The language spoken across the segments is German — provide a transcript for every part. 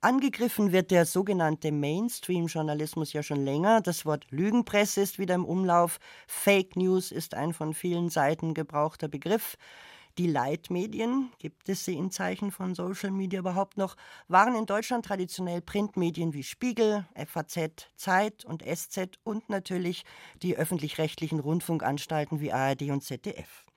Angegriffen wird der sogenannte Mainstream-Journalismus ja schon länger. Das Wort Lügenpresse ist wieder im Umlauf. Fake News ist ein von vielen Seiten gebrauchter Begriff. Die Leitmedien, gibt es sie in Zeichen von Social Media überhaupt noch, waren in Deutschland traditionell Printmedien wie Spiegel, FAZ, Zeit und SZ und natürlich die öffentlich-rechtlichen Rundfunkanstalten wie ARD und ZDF.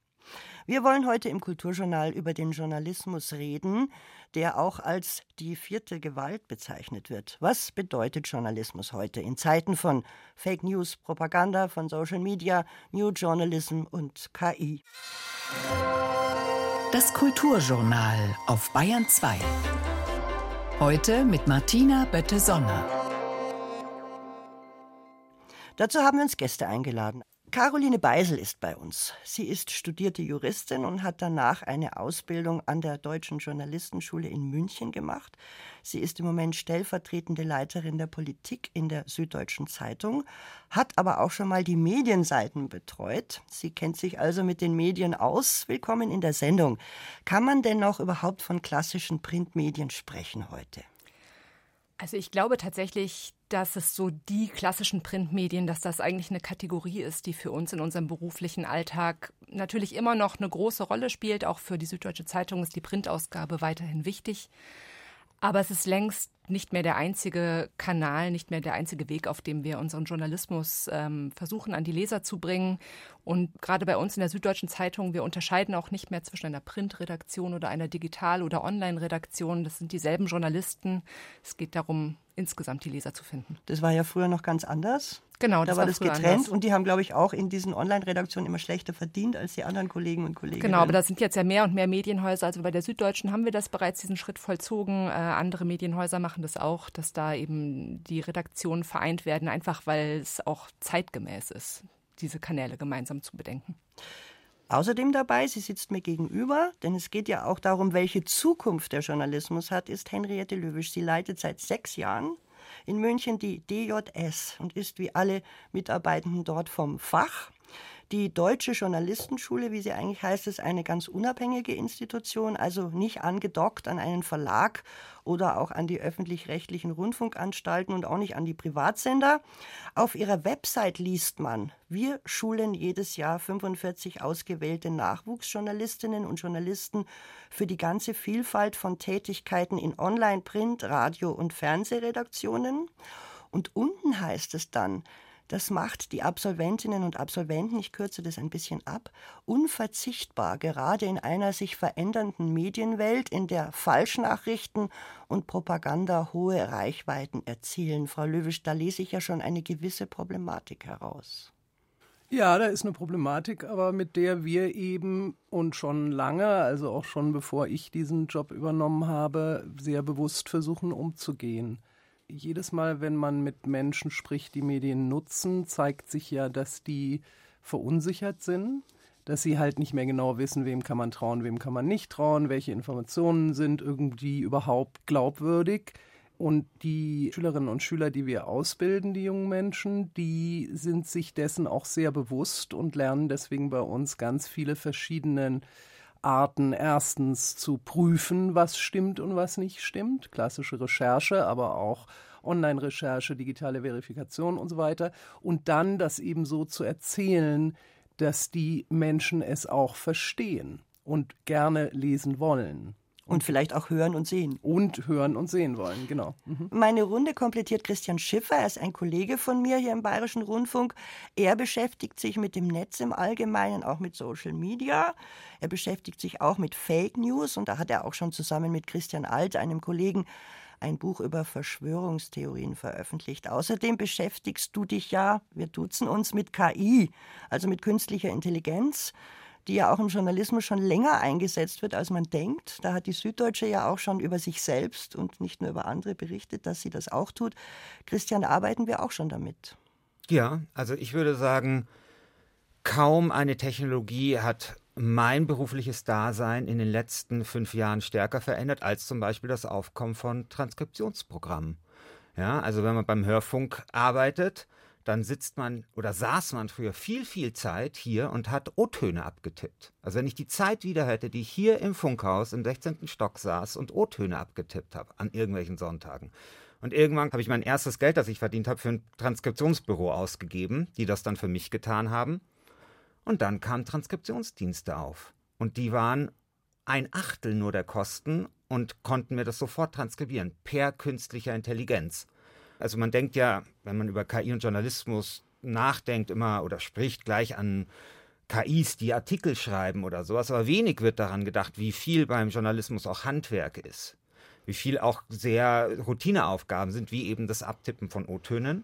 Wir wollen heute im Kulturjournal über den Journalismus reden, der auch als die vierte Gewalt bezeichnet wird. Was bedeutet Journalismus heute in Zeiten von Fake News, Propaganda, von Social Media, New Journalism und KI? Das Kulturjournal auf Bayern 2. Heute mit Martina Bötte-Sonner. Dazu haben wir uns Gäste eingeladen. Caroline Beisel ist bei uns. Sie ist studierte Juristin und hat danach eine Ausbildung an der Deutschen Journalistenschule in München gemacht. Sie ist im Moment stellvertretende Leiterin der Politik in der Süddeutschen Zeitung, hat aber auch schon mal die Medienseiten betreut. Sie kennt sich also mit den Medien aus. Willkommen in der Sendung. Kann man denn noch überhaupt von klassischen Printmedien sprechen heute? Also ich glaube tatsächlich, dass es so die klassischen Printmedien, dass das eigentlich eine Kategorie ist, die für uns in unserem beruflichen Alltag natürlich immer noch eine große Rolle spielt. Auch für die Süddeutsche Zeitung ist die Printausgabe weiterhin wichtig. Aber es ist längst nicht mehr der einzige Kanal, nicht mehr der einzige Weg, auf dem wir unseren Journalismus ähm, versuchen, an die Leser zu bringen. Und gerade bei uns in der Süddeutschen Zeitung, wir unterscheiden auch nicht mehr zwischen einer Printredaktion oder einer Digital- oder Online-Redaktion. Das sind dieselben Journalisten. Es geht darum, insgesamt die Leser zu finden. Das war ja früher noch ganz anders. Genau, das da war, war das getrennt anders. und die haben, glaube ich, auch in diesen Online-Redaktionen immer schlechter verdient als die anderen Kollegen und Kollegen. Genau, aber da sind jetzt ja mehr und mehr Medienhäuser. Also bei der Süddeutschen haben wir das bereits diesen Schritt vollzogen. Äh, andere Medienhäuser machen das auch, dass da eben die Redaktionen vereint werden, einfach weil es auch zeitgemäß ist, diese Kanäle gemeinsam zu bedenken. Außerdem dabei, sie sitzt mir gegenüber, denn es geht ja auch darum, welche Zukunft der Journalismus hat, ist Henriette Löwisch. Sie leitet seit sechs Jahren in München die DJS und ist wie alle Mitarbeitenden dort vom Fach. Die Deutsche Journalistenschule, wie sie eigentlich heißt, ist eine ganz unabhängige Institution, also nicht angedockt an einen Verlag oder auch an die öffentlich-rechtlichen Rundfunkanstalten und auch nicht an die Privatsender. Auf ihrer Website liest man, wir schulen jedes Jahr 45 ausgewählte Nachwuchsjournalistinnen und Journalisten für die ganze Vielfalt von Tätigkeiten in Online, Print, Radio und Fernsehredaktionen. Und unten heißt es dann, das macht die Absolventinnen und Absolventen, ich kürze das ein bisschen ab, unverzichtbar, gerade in einer sich verändernden Medienwelt, in der Falschnachrichten und Propaganda hohe Reichweiten erzielen. Frau Löwisch, da lese ich ja schon eine gewisse Problematik heraus. Ja, da ist eine Problematik, aber mit der wir eben und schon lange, also auch schon bevor ich diesen Job übernommen habe, sehr bewusst versuchen umzugehen jedes Mal, wenn man mit Menschen spricht, die Medien nutzen, zeigt sich ja, dass die verunsichert sind, dass sie halt nicht mehr genau wissen, wem kann man trauen, wem kann man nicht trauen, welche Informationen sind irgendwie überhaupt glaubwürdig. Und die Schülerinnen und Schüler, die wir ausbilden, die jungen Menschen, die sind sich dessen auch sehr bewusst und lernen deswegen bei uns ganz viele verschiedene Arten erstens zu prüfen, was stimmt und was nicht stimmt, klassische Recherche, aber auch Online-Recherche, digitale Verifikation und so weiter, und dann das eben so zu erzählen, dass die Menschen es auch verstehen und gerne lesen wollen. Und vielleicht auch hören und sehen. Und hören und sehen wollen, genau. Mhm. Meine Runde komplettiert Christian Schiffer. Er ist ein Kollege von mir hier im Bayerischen Rundfunk. Er beschäftigt sich mit dem Netz im Allgemeinen, auch mit Social Media. Er beschäftigt sich auch mit Fake News und da hat er auch schon zusammen mit Christian Alt, einem Kollegen, ein Buch über Verschwörungstheorien veröffentlicht. Außerdem beschäftigst du dich ja, wir duzen uns mit KI, also mit künstlicher Intelligenz die ja auch im Journalismus schon länger eingesetzt wird, als man denkt. Da hat die Süddeutsche ja auch schon über sich selbst und nicht nur über andere berichtet, dass sie das auch tut. Christian, arbeiten wir auch schon damit? Ja, also ich würde sagen, kaum eine Technologie hat mein berufliches Dasein in den letzten fünf Jahren stärker verändert als zum Beispiel das Aufkommen von Transkriptionsprogrammen. Ja, also wenn man beim Hörfunk arbeitet, dann sitzt man oder saß man früher viel, viel Zeit hier und hat O-Töne abgetippt. Also wenn ich die Zeit wieder hätte, die ich hier im Funkhaus im 16. Stock saß und O-Töne abgetippt habe an irgendwelchen Sonntagen. Und irgendwann habe ich mein erstes Geld, das ich verdient habe, für ein Transkriptionsbüro ausgegeben, die das dann für mich getan haben. Und dann kamen Transkriptionsdienste auf. Und die waren ein Achtel nur der Kosten und konnten mir das sofort transkribieren per künstlicher Intelligenz. Also man denkt ja, wenn man über KI und Journalismus nachdenkt, immer oder spricht gleich an KIs, die Artikel schreiben oder sowas, aber wenig wird daran gedacht, wie viel beim Journalismus auch Handwerk ist. Wie viel auch sehr Routineaufgaben sind, wie eben das Abtippen von O-Tönen.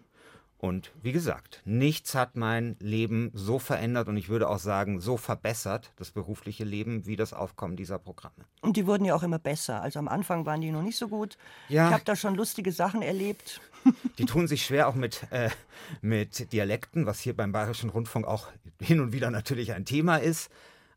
Und wie gesagt, nichts hat mein Leben so verändert und ich würde auch sagen, so verbessert, das berufliche Leben, wie das Aufkommen dieser Programme. Und die wurden ja auch immer besser. Also am Anfang waren die noch nicht so gut. Ja. Ich habe da schon lustige Sachen erlebt. Die tun sich schwer auch mit, äh, mit Dialekten, was hier beim Bayerischen Rundfunk auch hin und wieder natürlich ein Thema ist.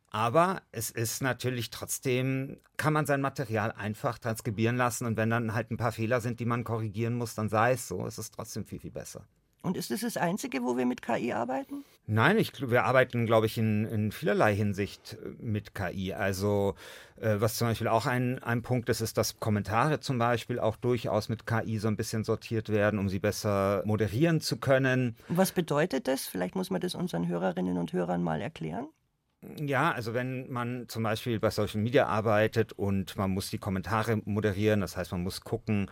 Aber es ist natürlich trotzdem, kann man sein Material einfach transkribieren lassen und wenn dann halt ein paar Fehler sind, die man korrigieren muss, dann sei es so. Es ist trotzdem viel, viel besser. Und ist das das Einzige, wo wir mit KI arbeiten? Nein, ich, wir arbeiten, glaube ich, in, in vielerlei Hinsicht äh, mit KI. Also äh, was zum Beispiel auch ein, ein Punkt ist, ist, dass Kommentare zum Beispiel auch durchaus mit KI so ein bisschen sortiert werden, um sie besser moderieren zu können. Was bedeutet das? Vielleicht muss man das unseren Hörerinnen und Hörern mal erklären. Ja, also wenn man zum Beispiel bei Social Media arbeitet und man muss die Kommentare moderieren, das heißt, man muss gucken,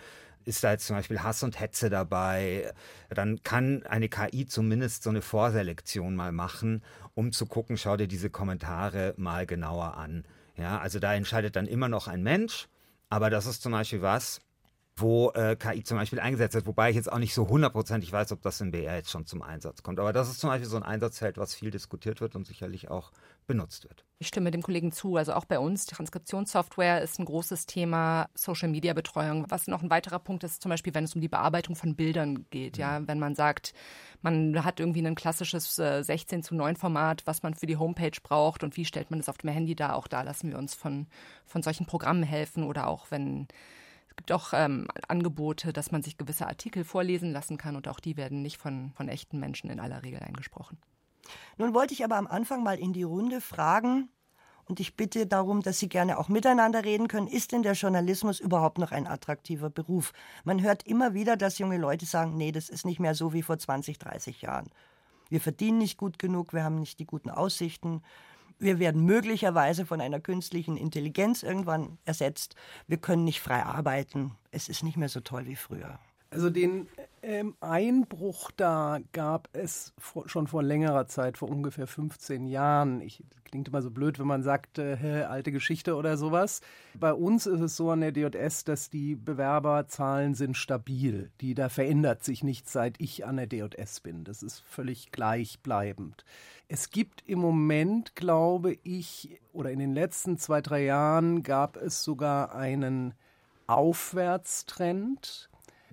ist da jetzt zum Beispiel Hass und Hetze dabei, dann kann eine KI zumindest so eine Vorselektion mal machen, um zu gucken, schau dir diese Kommentare mal genauer an. Ja, also da entscheidet dann immer noch ein Mensch, aber das ist zum Beispiel was, wo äh, KI zum Beispiel eingesetzt wird, wobei ich jetzt auch nicht so hundertprozentig weiß, ob das in BR jetzt schon zum Einsatz kommt. Aber das ist zum Beispiel so ein Einsatzfeld, was viel diskutiert wird und sicherlich auch benutzt wird. Ich stimme dem Kollegen zu. Also auch bei uns, Transkriptionssoftware ist ein großes Thema, Social-Media-Betreuung. Was noch ein weiterer Punkt ist, zum Beispiel, wenn es um die Bearbeitung von Bildern geht. Ja, mhm. wenn man sagt, man hat irgendwie ein klassisches äh, 16 zu 9 Format, was man für die Homepage braucht und wie stellt man das auf dem Handy dar. Auch da lassen wir uns von, von solchen Programmen helfen oder auch wenn gibt auch ähm, Angebote, dass man sich gewisse Artikel vorlesen lassen kann und auch die werden nicht von, von echten Menschen in aller Regel eingesprochen. Nun wollte ich aber am Anfang mal in die Runde fragen, und ich bitte darum, dass Sie gerne auch miteinander reden können. Ist denn der Journalismus überhaupt noch ein attraktiver Beruf? Man hört immer wieder, dass junge Leute sagen, nee, das ist nicht mehr so wie vor 20, 30 Jahren. Wir verdienen nicht gut genug, wir haben nicht die guten Aussichten. Wir werden möglicherweise von einer künstlichen Intelligenz irgendwann ersetzt. Wir können nicht frei arbeiten. Es ist nicht mehr so toll wie früher. Also den ähm, Einbruch da gab es vor, schon vor längerer Zeit, vor ungefähr 15 Jahren. Ich, klingt immer so blöd, wenn man sagt, äh, alte Geschichte oder sowas. Bei uns ist es so an der DJS, dass die Bewerberzahlen sind stabil. Die, da verändert sich nichts, seit ich an der DJS bin. Das ist völlig gleichbleibend. Es gibt im Moment, glaube ich, oder in den letzten zwei, drei Jahren gab es sogar einen Aufwärtstrend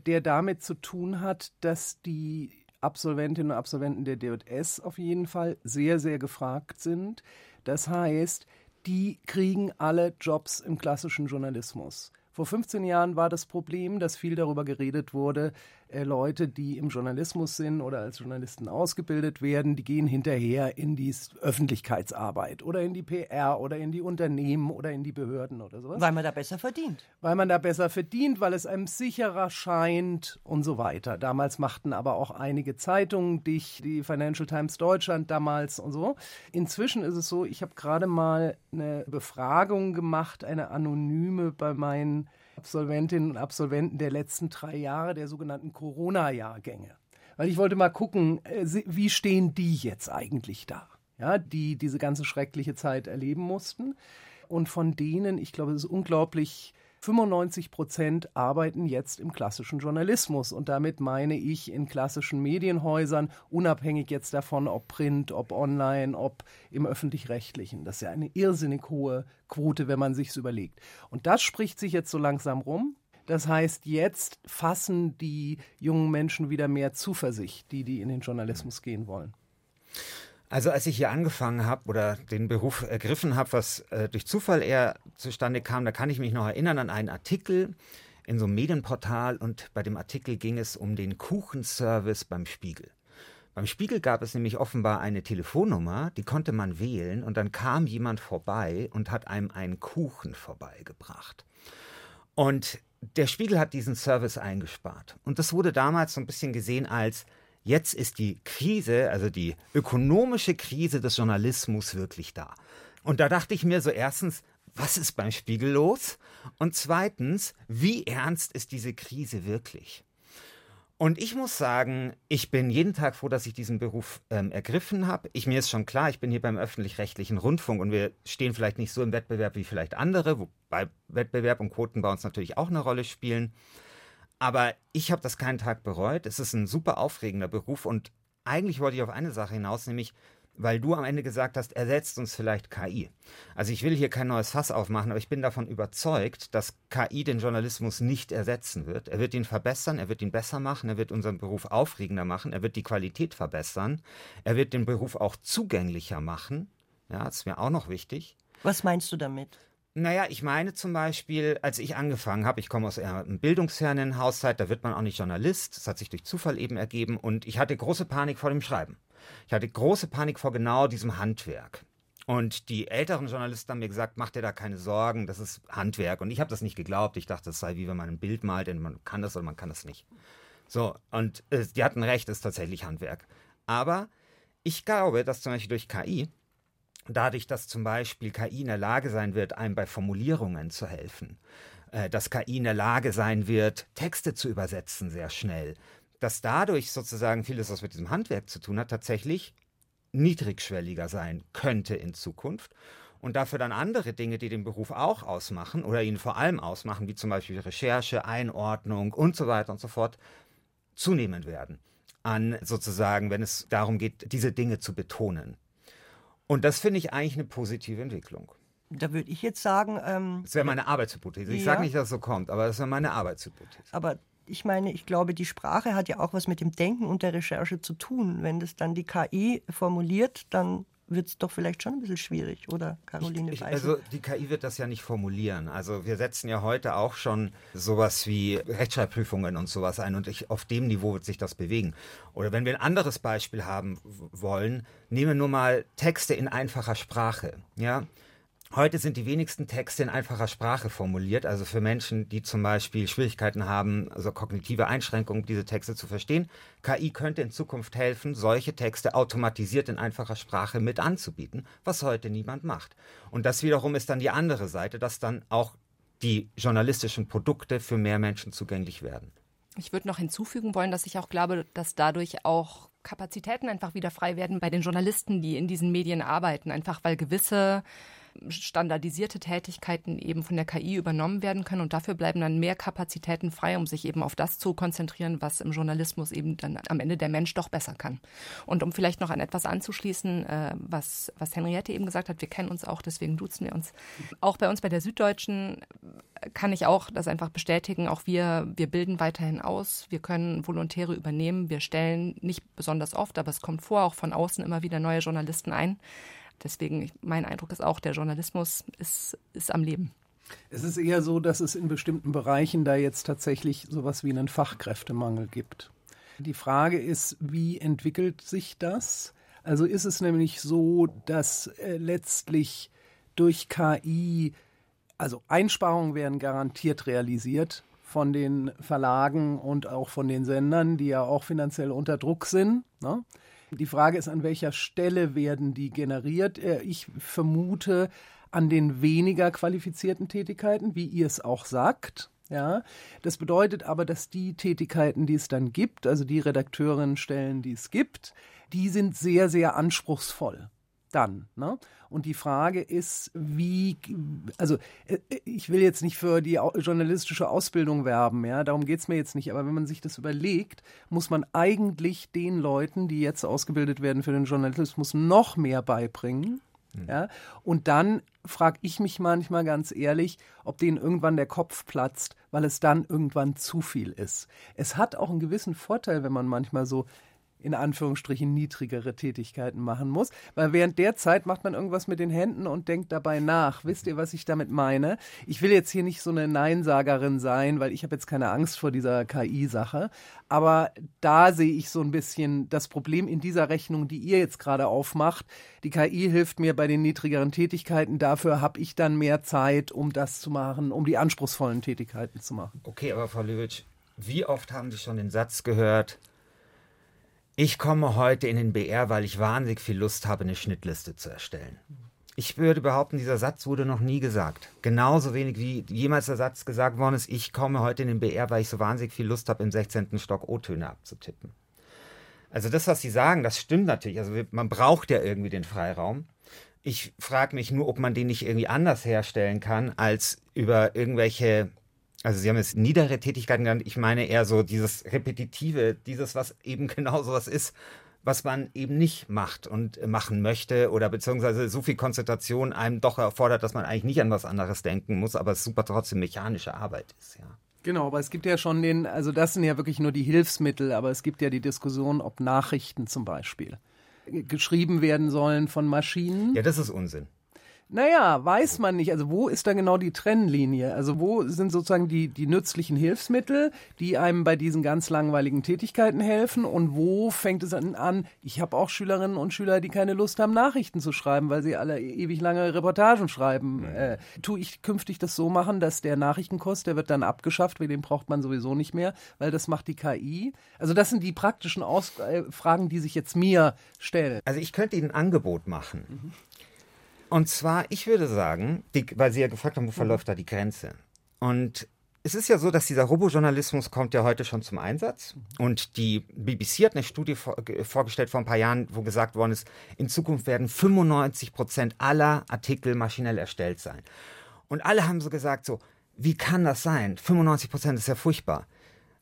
der damit zu tun hat, dass die Absolventinnen und Absolventen der DJS auf jeden Fall sehr, sehr gefragt sind. Das heißt, die kriegen alle Jobs im klassischen Journalismus. Vor 15 Jahren war das Problem, dass viel darüber geredet wurde, äh, Leute, die im Journalismus sind oder als Journalisten ausgebildet werden, die gehen hinterher in die Öffentlichkeitsarbeit oder in die PR oder in die Unternehmen oder in die Behörden oder sowas. Weil man da besser verdient. Weil man da besser verdient, weil es einem sicherer scheint und so weiter. Damals machten aber auch einige Zeitungen dich, die Financial Times Deutschland damals und so. Inzwischen ist es so, ich habe gerade mal eine Befragung gemacht, eine anonyme bei meinen Absolventinnen und Absolventen der letzten drei Jahre, der sogenannten Corona-Jahrgänge. Weil ich wollte mal gucken, äh, wie stehen die jetzt eigentlich da? Ja, die diese ganze schreckliche Zeit erleben mussten. Und von denen, ich glaube, es ist unglaublich 95 Prozent arbeiten jetzt im klassischen Journalismus. Und damit meine ich in klassischen Medienhäusern, unabhängig jetzt davon, ob Print, ob online, ob im öffentlich-rechtlichen. Das ist ja eine irrsinnig hohe Quote, wenn man sich's überlegt. Und das spricht sich jetzt so langsam rum. Das heißt, jetzt fassen die jungen Menschen wieder mehr Zuversicht, die, die in den Journalismus gehen wollen. Also als ich hier angefangen habe oder den Beruf ergriffen habe, was äh, durch Zufall eher zustande kam, da kann ich mich noch erinnern an einen Artikel in so einem Medienportal und bei dem Artikel ging es um den Kuchenservice beim Spiegel. Beim Spiegel gab es nämlich offenbar eine Telefonnummer, die konnte man wählen und dann kam jemand vorbei und hat einem einen Kuchen vorbeigebracht. Und der Spiegel hat diesen Service eingespart. Und das wurde damals so ein bisschen gesehen als, jetzt ist die Krise, also die ökonomische Krise des Journalismus wirklich da. Und da dachte ich mir so erstens, was ist beim Spiegel los? Und zweitens, wie ernst ist diese Krise wirklich? Und ich muss sagen, ich bin jeden Tag froh, dass ich diesen Beruf ähm, ergriffen habe. Ich, mir ist schon klar, ich bin hier beim öffentlich-rechtlichen Rundfunk und wir stehen vielleicht nicht so im Wettbewerb wie vielleicht andere, wobei Wettbewerb und Quoten bei uns natürlich auch eine Rolle spielen. Aber ich habe das keinen Tag bereut. Es ist ein super aufregender Beruf und eigentlich wollte ich auf eine Sache hinaus, nämlich weil du am Ende gesagt hast, ersetzt uns vielleicht KI. Also ich will hier kein neues Fass aufmachen, aber ich bin davon überzeugt, dass KI den Journalismus nicht ersetzen wird. Er wird ihn verbessern, er wird ihn besser machen, er wird unseren Beruf aufregender machen, er wird die Qualität verbessern, er wird den Beruf auch zugänglicher machen. Ja, das ist mir auch noch wichtig. Was meinst du damit? Naja, ich meine zum Beispiel, als ich angefangen habe, ich komme aus einem bildungsfernen Haushalt, da wird man auch nicht Journalist, das hat sich durch Zufall eben ergeben und ich hatte große Panik vor dem Schreiben. Ich hatte große Panik vor genau diesem Handwerk. Und die älteren Journalisten haben mir gesagt, mach dir da keine Sorgen, das ist Handwerk. Und ich habe das nicht geglaubt. Ich dachte, es sei wie wenn man ein Bild malt, denn man kann das oder man kann das nicht. So, und äh, die hatten recht, es ist tatsächlich Handwerk. Aber ich glaube, dass zum Beispiel durch KI, dadurch, dass zum Beispiel KI in der Lage sein wird, einem bei Formulierungen zu helfen, äh, dass KI in der Lage sein wird, Texte zu übersetzen sehr schnell, dass dadurch sozusagen vieles, was mit diesem Handwerk zu tun hat, tatsächlich niedrigschwelliger sein könnte in Zukunft. Und dafür dann andere Dinge, die den Beruf auch ausmachen oder ihn vor allem ausmachen, wie zum Beispiel Recherche, Einordnung und so weiter und so fort, zunehmen werden. An sozusagen, wenn es darum geht, diese Dinge zu betonen. Und das finde ich eigentlich eine positive Entwicklung. Da würde ich jetzt sagen. Ähm, das wäre meine Arbeitshypothese. Ich ja. sage nicht, dass es so kommt, aber das wäre meine Arbeitshypothese. Aber ich meine, ich glaube, die Sprache hat ja auch was mit dem Denken und der Recherche zu tun. Wenn das dann die KI formuliert, dann wird es doch vielleicht schon ein bisschen schwierig, oder Caroline ich, ich, Also die KI wird das ja nicht formulieren. Also wir setzen ja heute auch schon sowas wie Rechtschreibprüfungen und sowas ein und ich, auf dem Niveau wird sich das bewegen. Oder wenn wir ein anderes Beispiel haben wollen, nehmen wir nur mal Texte in einfacher Sprache. Ja, Heute sind die wenigsten Texte in einfacher Sprache formuliert, also für Menschen, die zum Beispiel Schwierigkeiten haben, also kognitive Einschränkungen, diese Texte zu verstehen. KI könnte in Zukunft helfen, solche Texte automatisiert in einfacher Sprache mit anzubieten, was heute niemand macht. Und das wiederum ist dann die andere Seite, dass dann auch die journalistischen Produkte für mehr Menschen zugänglich werden. Ich würde noch hinzufügen wollen, dass ich auch glaube, dass dadurch auch Kapazitäten einfach wieder frei werden bei den Journalisten, die in diesen Medien arbeiten, einfach weil gewisse standardisierte Tätigkeiten eben von der KI übernommen werden können und dafür bleiben dann mehr Kapazitäten frei, um sich eben auf das zu konzentrieren, was im Journalismus eben dann am Ende der Mensch doch besser kann. Und um vielleicht noch an etwas anzuschließen, äh, was, was Henriette eben gesagt hat, wir kennen uns auch, deswegen duzen wir uns. Auch bei uns bei der Süddeutschen kann ich auch das einfach bestätigen. Auch wir, wir bilden weiterhin aus. Wir können Volontäre übernehmen. Wir stellen nicht besonders oft, aber es kommt vor, auch von außen immer wieder neue Journalisten ein. Deswegen, mein Eindruck ist auch, der Journalismus ist, ist am Leben. Es ist eher so, dass es in bestimmten Bereichen da jetzt tatsächlich sowas wie einen Fachkräftemangel gibt. Die Frage ist, wie entwickelt sich das? Also ist es nämlich so, dass äh, letztlich durch KI, also Einsparungen werden garantiert realisiert von den Verlagen und auch von den Sendern, die ja auch finanziell unter Druck sind. Ne? Die Frage ist, an welcher Stelle werden die generiert? Äh, ich vermute an den weniger qualifizierten Tätigkeiten, wie ihr es auch sagt. Ja, das bedeutet aber, dass die Tätigkeiten, die es dann gibt, also die Redakteurinnenstellen, die es gibt, die sind sehr, sehr anspruchsvoll dann. Ne? Und die Frage ist, wie, also äh, ich will jetzt nicht für die journalistische Ausbildung werben, ja, darum geht es mir jetzt nicht, aber wenn man sich das überlegt, muss man eigentlich den Leuten, die jetzt ausgebildet werden für den Journalismus, noch mehr beibringen. Mhm. Ja? Und dann frage ich mich manchmal ganz ehrlich, ob denen irgendwann der Kopf platzt, weil es dann irgendwann zu viel ist. Es hat auch einen gewissen Vorteil, wenn man manchmal so in Anführungsstrichen niedrigere Tätigkeiten machen muss, weil während der Zeit macht man irgendwas mit den Händen und denkt dabei nach. Wisst ihr, was ich damit meine? Ich will jetzt hier nicht so eine Neinsagerin sein, weil ich habe jetzt keine Angst vor dieser KI-Sache, aber da sehe ich so ein bisschen das Problem in dieser Rechnung, die ihr jetzt gerade aufmacht. Die KI hilft mir bei den niedrigeren Tätigkeiten, dafür habe ich dann mehr Zeit, um das zu machen, um die anspruchsvollen Tätigkeiten zu machen. Okay, aber Frau Lewitsch, wie oft haben Sie schon den Satz gehört, ich komme heute in den BR, weil ich wahnsinnig viel Lust habe, eine Schnittliste zu erstellen. Ich würde behaupten, dieser Satz wurde noch nie gesagt. Genauso wenig wie jemals der Satz gesagt worden ist, ich komme heute in den BR, weil ich so wahnsinnig viel Lust habe, im 16. Stock O-Töne abzutippen. Also das, was Sie sagen, das stimmt natürlich. Also man braucht ja irgendwie den Freiraum. Ich frage mich nur, ob man den nicht irgendwie anders herstellen kann, als über irgendwelche also Sie haben jetzt niedere Tätigkeiten genannt. Ich meine eher so dieses Repetitive, dieses, was eben genau so was ist, was man eben nicht macht und machen möchte oder beziehungsweise so viel Konzentration einem doch erfordert, dass man eigentlich nicht an was anderes denken muss, aber es super trotzdem mechanische Arbeit ist, ja. Genau, aber es gibt ja schon den, also das sind ja wirklich nur die Hilfsmittel, aber es gibt ja die Diskussion, ob Nachrichten zum Beispiel geschrieben werden sollen von Maschinen. Ja, das ist Unsinn. Naja, weiß man nicht. Also wo ist da genau die Trennlinie? Also wo sind sozusagen die, die nützlichen Hilfsmittel, die einem bei diesen ganz langweiligen Tätigkeiten helfen? Und wo fängt es an? Ich habe auch Schülerinnen und Schüler, die keine Lust haben, Nachrichten zu schreiben, weil sie alle ewig lange Reportagen schreiben. Äh, tu ich künftig das so machen, dass der Nachrichtenkurs, der wird dann abgeschafft, weil den braucht man sowieso nicht mehr, weil das macht die KI. Also das sind die praktischen äh, Fragen, die sich jetzt mir stellen. Also ich könnte Ihnen ein Angebot machen. Mhm. Und zwar, ich würde sagen, die, weil Sie ja gefragt haben, wo verläuft da die Grenze? Und es ist ja so, dass dieser Robojournalismus kommt ja heute schon zum Einsatz. Und die BBC hat eine Studie vor, vorgestellt vor ein paar Jahren, wo gesagt worden ist, in Zukunft werden 95 Prozent aller Artikel maschinell erstellt sein. Und alle haben so gesagt, so, wie kann das sein? 95 Prozent ist ja furchtbar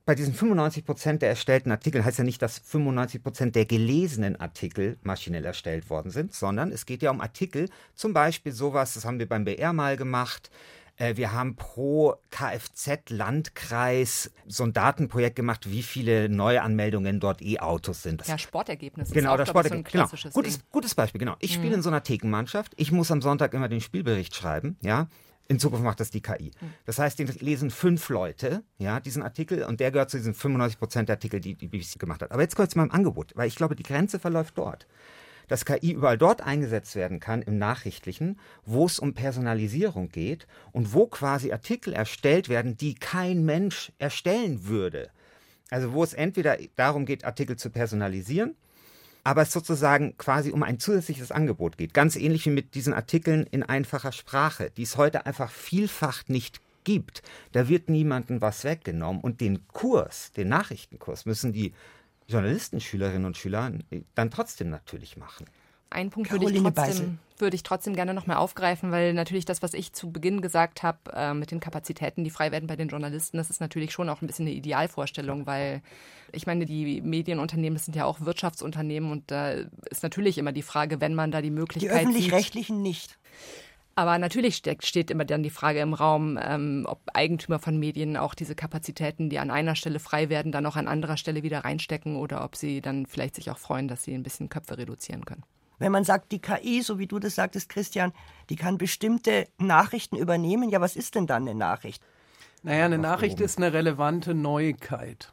bei diesen 95 Prozent der erstellten Artikel heißt ja nicht, dass 95 Prozent der gelesenen Artikel maschinell erstellt worden sind, sondern es geht ja um Artikel, zum Beispiel sowas, das haben wir beim BR mal gemacht. Äh, wir haben pro Kfz-Landkreis so ein Datenprojekt gemacht, wie viele Neuanmeldungen dort E-Autos sind. Ja, Sportergebnisse. Genau, das Sportergebnis. So genau. Gutes, gutes Beispiel, genau. Ich spiele mhm. in so einer Thekenmannschaft. Ich muss am Sonntag immer den Spielbericht schreiben, ja. In Zukunft macht das die KI. Hm. Das heißt, den lesen fünf Leute, ja, diesen Artikel und der gehört zu diesen 95 Prozent der Artikel, die die BBC gemacht hat. Aber jetzt kommt es mal im Angebot, weil ich glaube, die Grenze verläuft dort. Dass KI überall dort eingesetzt werden kann im Nachrichtlichen, wo es um Personalisierung geht und wo quasi Artikel erstellt werden, die kein Mensch erstellen würde. Also wo es entweder darum geht, Artikel zu personalisieren aber es sozusagen quasi um ein zusätzliches Angebot geht. Ganz ähnlich wie mit diesen Artikeln in einfacher Sprache, die es heute einfach vielfach nicht gibt. Da wird niemandem was weggenommen. Und den Kurs, den Nachrichtenkurs, müssen die Journalisten, Schülerinnen und Schüler dann trotzdem natürlich machen. Einen Punkt würde ich, trotzdem, würde ich trotzdem gerne noch mal aufgreifen, weil natürlich das, was ich zu Beginn gesagt habe, äh, mit den Kapazitäten, die frei werden bei den Journalisten, das ist natürlich schon auch ein bisschen eine Idealvorstellung, weil ich meine, die Medienunternehmen, das sind ja auch Wirtschaftsunternehmen und da ist natürlich immer die Frage, wenn man da die Möglichkeit Die öffentlich-rechtlichen nicht. Aber natürlich steht immer dann die Frage im Raum, ähm, ob Eigentümer von Medien auch diese Kapazitäten, die an einer Stelle frei werden, dann auch an anderer Stelle wieder reinstecken oder ob sie dann vielleicht sich auch freuen, dass sie ein bisschen Köpfe reduzieren können. Wenn man sagt, die KI, so wie du das sagtest, Christian, die kann bestimmte Nachrichten übernehmen, ja, was ist denn dann eine Nachricht? Naja, eine Nachricht ist eine relevante Neuigkeit.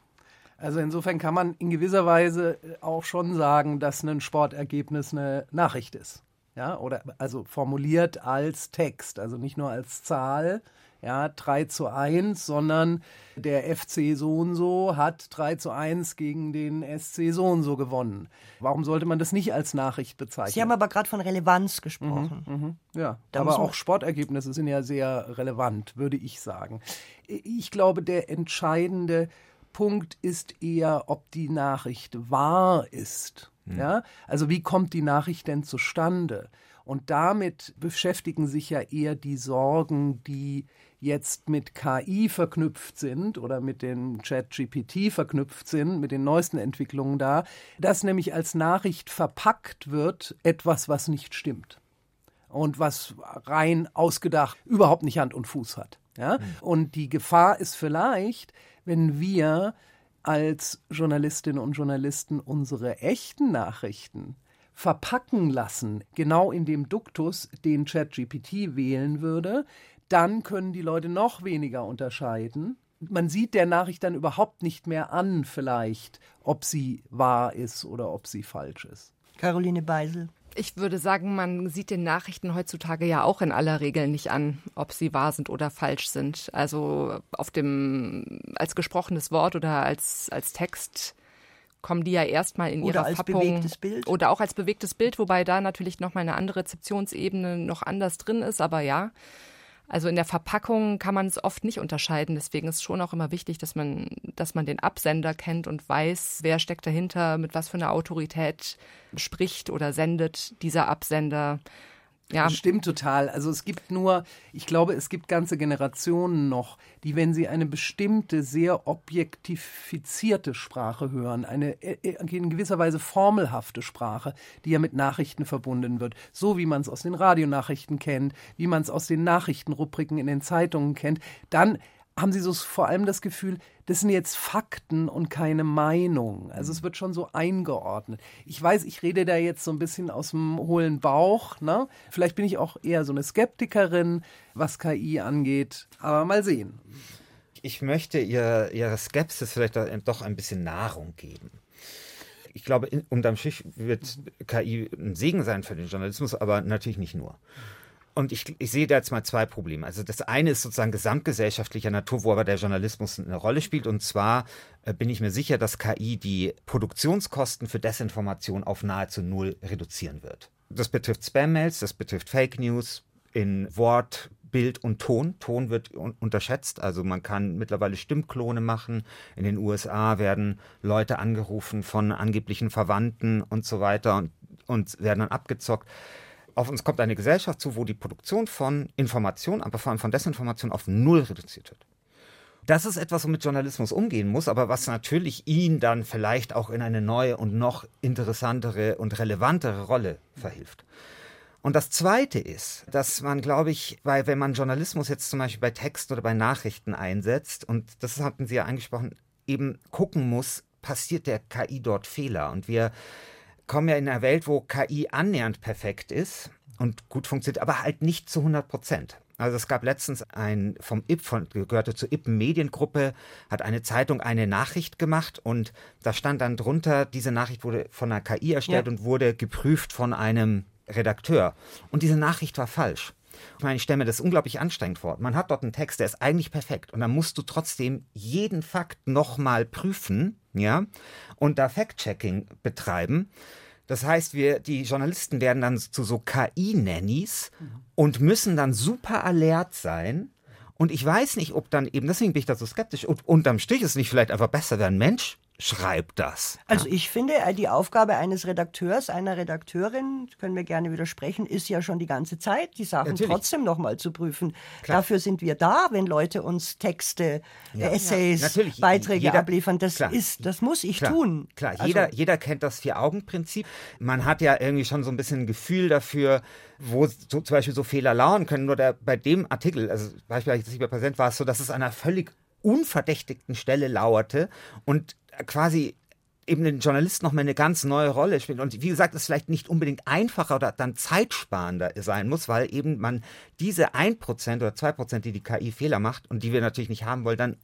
Also insofern kann man in gewisser Weise auch schon sagen, dass ein Sportergebnis eine Nachricht ist. Ja, oder also formuliert als Text, also nicht nur als Zahl, ja, 3 zu 1, sondern der FC so und so hat 3 zu 1 gegen den SC so und so gewonnen. Warum sollte man das nicht als Nachricht bezeichnen? Sie haben aber gerade von Relevanz gesprochen. Mhm, mh, ja, da aber auch Sportergebnisse sind ja sehr relevant, würde ich sagen. Ich glaube, der entscheidende Punkt ist eher, ob die Nachricht wahr ist. Mhm. Ja? Also wie kommt die Nachricht denn zustande? Und damit beschäftigen sich ja eher die Sorgen, die jetzt mit KI verknüpft sind oder mit dem Chat-GPT verknüpft sind, mit den neuesten Entwicklungen da, dass nämlich als Nachricht verpackt wird etwas, was nicht stimmt und was rein ausgedacht überhaupt nicht Hand und Fuß hat. Ja? Mhm. Und die Gefahr ist vielleicht, wenn wir als Journalistinnen und Journalisten unsere echten Nachrichten verpacken lassen, genau in dem Duktus, den ChatGPT wählen würde, dann können die Leute noch weniger unterscheiden. Man sieht der Nachricht dann überhaupt nicht mehr an, vielleicht, ob sie wahr ist oder ob sie falsch ist. Caroline Beisel. Ich würde sagen, man sieht den Nachrichten heutzutage ja auch in aller Regel nicht an, ob sie wahr sind oder falsch sind. Also auf dem als gesprochenes Wort oder als als Text kommen die ja erstmal in oder ihrer als Fappung bewegtes Bild. oder auch als bewegtes Bild, wobei da natürlich noch mal eine andere Rezeptionsebene noch anders drin ist, aber ja. Also in der Verpackung kann man es oft nicht unterscheiden. Deswegen ist schon auch immer wichtig, dass man, dass man den Absender kennt und weiß, wer steckt dahinter, mit was für einer Autorität spricht oder sendet dieser Absender. Ja. Das stimmt total. Also es gibt nur, ich glaube, es gibt ganze Generationen noch, die, wenn sie eine bestimmte, sehr objektifizierte Sprache hören, eine äh, äh, in gewisser Weise formelhafte Sprache, die ja mit Nachrichten verbunden wird, so wie man es aus den Radionachrichten kennt, wie man es aus den Nachrichtenrubriken in den Zeitungen kennt, dann haben Sie so vor allem das Gefühl, das sind jetzt Fakten und keine Meinung. Also es wird schon so eingeordnet. Ich weiß, ich rede da jetzt so ein bisschen aus dem hohlen Bauch. Ne? Vielleicht bin ich auch eher so eine Skeptikerin, was KI angeht. Aber mal sehen. Ich möchte ihr, ihrer Skepsis vielleicht doch ein bisschen Nahrung geben ich glaube, unterm Strich wird KI ein Segen sein für den Journalismus, aber natürlich nicht nur. Und ich, ich sehe da jetzt mal zwei Probleme. Also das eine ist sozusagen gesamtgesellschaftlicher Natur, wo aber der Journalismus eine Rolle spielt. Und zwar äh, bin ich mir sicher, dass KI die Produktionskosten für Desinformation auf nahezu null reduzieren wird. Das betrifft Spam-Mails, das betrifft Fake News in Wort, Bild und Ton. Ton wird un unterschätzt. Also man kann mittlerweile Stimmklone machen. In den USA werden Leute angerufen von angeblichen Verwandten und so weiter und, und werden dann abgezockt auf uns kommt eine Gesellschaft zu, wo die Produktion von Information, aber vor allem von Desinformation auf Null reduziert wird. Das ist etwas, womit Journalismus umgehen muss, aber was natürlich ihn dann vielleicht auch in eine neue und noch interessantere und relevantere Rolle verhilft. Und das Zweite ist, dass man, glaube ich, weil wenn man Journalismus jetzt zum Beispiel bei Text oder bei Nachrichten einsetzt, und das hatten Sie ja angesprochen, eben gucken muss, passiert der KI dort Fehler. Und wir kommen ja in einer Welt, wo KI annähernd perfekt ist und gut funktioniert, aber halt nicht zu 100 Prozent. Also es gab letztens ein vom IP, von, gehörte zur IP Mediengruppe, hat eine Zeitung eine Nachricht gemacht und da stand dann drunter, diese Nachricht wurde von einer KI erstellt ja. und wurde geprüft von einem Redakteur. Und diese Nachricht war falsch. Ich meine, ich stelle mir das unglaublich anstrengend vor. Man hat dort einen Text, der ist eigentlich perfekt. Und dann musst du trotzdem jeden Fakt nochmal prüfen, ja, und da Fact-Checking betreiben. Das heißt, wir, die Journalisten werden dann zu so KI-Nannies und müssen dann super alert sein. Und ich weiß nicht, ob dann eben, deswegen bin ich da so skeptisch, und unterm Strich es nicht vielleicht einfach besser, wenn ein Mensch schreibt das. Also ich finde, äh, die Aufgabe eines Redakteurs, einer Redakteurin, können wir gerne widersprechen, ist ja schon die ganze Zeit, die Sachen Natürlich. trotzdem nochmal zu prüfen. Klar. Dafür sind wir da, wenn Leute uns Texte, ja. Essays, ja. Beiträge jeder, abliefern. Das klar. ist, das muss ich klar. tun. Klar, also, jeder, jeder kennt das Vier-Augen-Prinzip. Man hat ja irgendwie schon so ein bisschen ein Gefühl dafür, wo so, zum Beispiel so Fehler lauern können. Nur der, bei dem Artikel, also beispielsweise bei Präsent war es so, dass es einer völlig unverdächtigten Stelle lauerte und quasi eben den Journalisten noch mal eine ganz neue Rolle spielt. Und wie gesagt, es vielleicht nicht unbedingt einfacher oder dann zeitsparender sein muss, weil eben man diese 1% oder 2%, die die KI Fehler macht und die wir natürlich nicht haben wollen, dann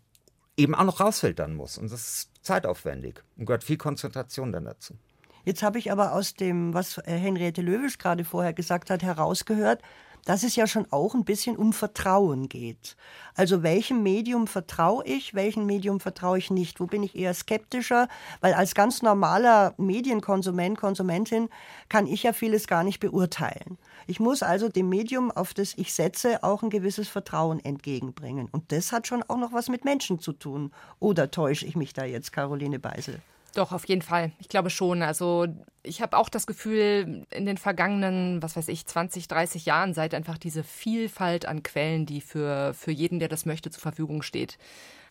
eben auch noch rausfiltern muss. Und das ist zeitaufwendig und gehört viel Konzentration dann dazu. Jetzt habe ich aber aus dem, was Henriette Löwisch gerade vorher gesagt hat, herausgehört, dass es ja schon auch ein bisschen um Vertrauen geht. Also welchem Medium vertraue ich, welchem Medium vertraue ich nicht? Wo bin ich eher skeptischer? Weil als ganz normaler Medienkonsument, Konsumentin kann ich ja vieles gar nicht beurteilen. Ich muss also dem Medium, auf das ich setze, auch ein gewisses Vertrauen entgegenbringen. Und das hat schon auch noch was mit Menschen zu tun. Oder täusche ich mich da jetzt, Caroline Beisel? Doch, auf jeden Fall. Ich glaube schon. Also ich habe auch das Gefühl, in den vergangenen, was weiß ich, 20, 30 Jahren seit einfach diese Vielfalt an Quellen, die für, für jeden, der das möchte, zur Verfügung steht,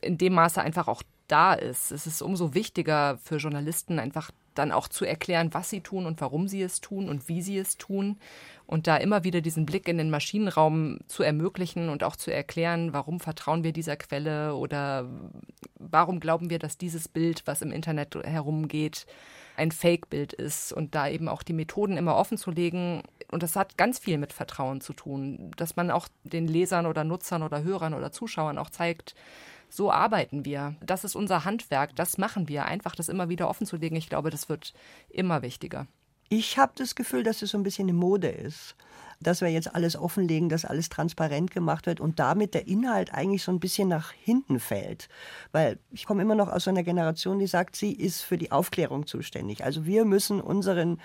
in dem Maße einfach auch da ist. Es ist umso wichtiger für Journalisten, einfach dann auch zu erklären, was sie tun und warum sie es tun und wie sie es tun. Und da immer wieder diesen Blick in den Maschinenraum zu ermöglichen und auch zu erklären, warum vertrauen wir dieser Quelle oder warum glauben wir, dass dieses Bild, was im Internet herumgeht, ein Fake-Bild ist und da eben auch die Methoden immer offen zu legen. Und das hat ganz viel mit Vertrauen zu tun, dass man auch den Lesern oder Nutzern oder Hörern oder Zuschauern auch zeigt, so arbeiten wir. Das ist unser Handwerk, das machen wir. Einfach das immer wieder offen zu legen, ich glaube, das wird immer wichtiger. Ich habe das Gefühl, dass es so ein bisschen eine Mode ist dass wir jetzt alles offenlegen, dass alles transparent gemacht wird und damit der Inhalt eigentlich so ein bisschen nach hinten fällt. Weil ich komme immer noch aus einer Generation, die sagt, sie ist für die Aufklärung zuständig. Also wir müssen unseren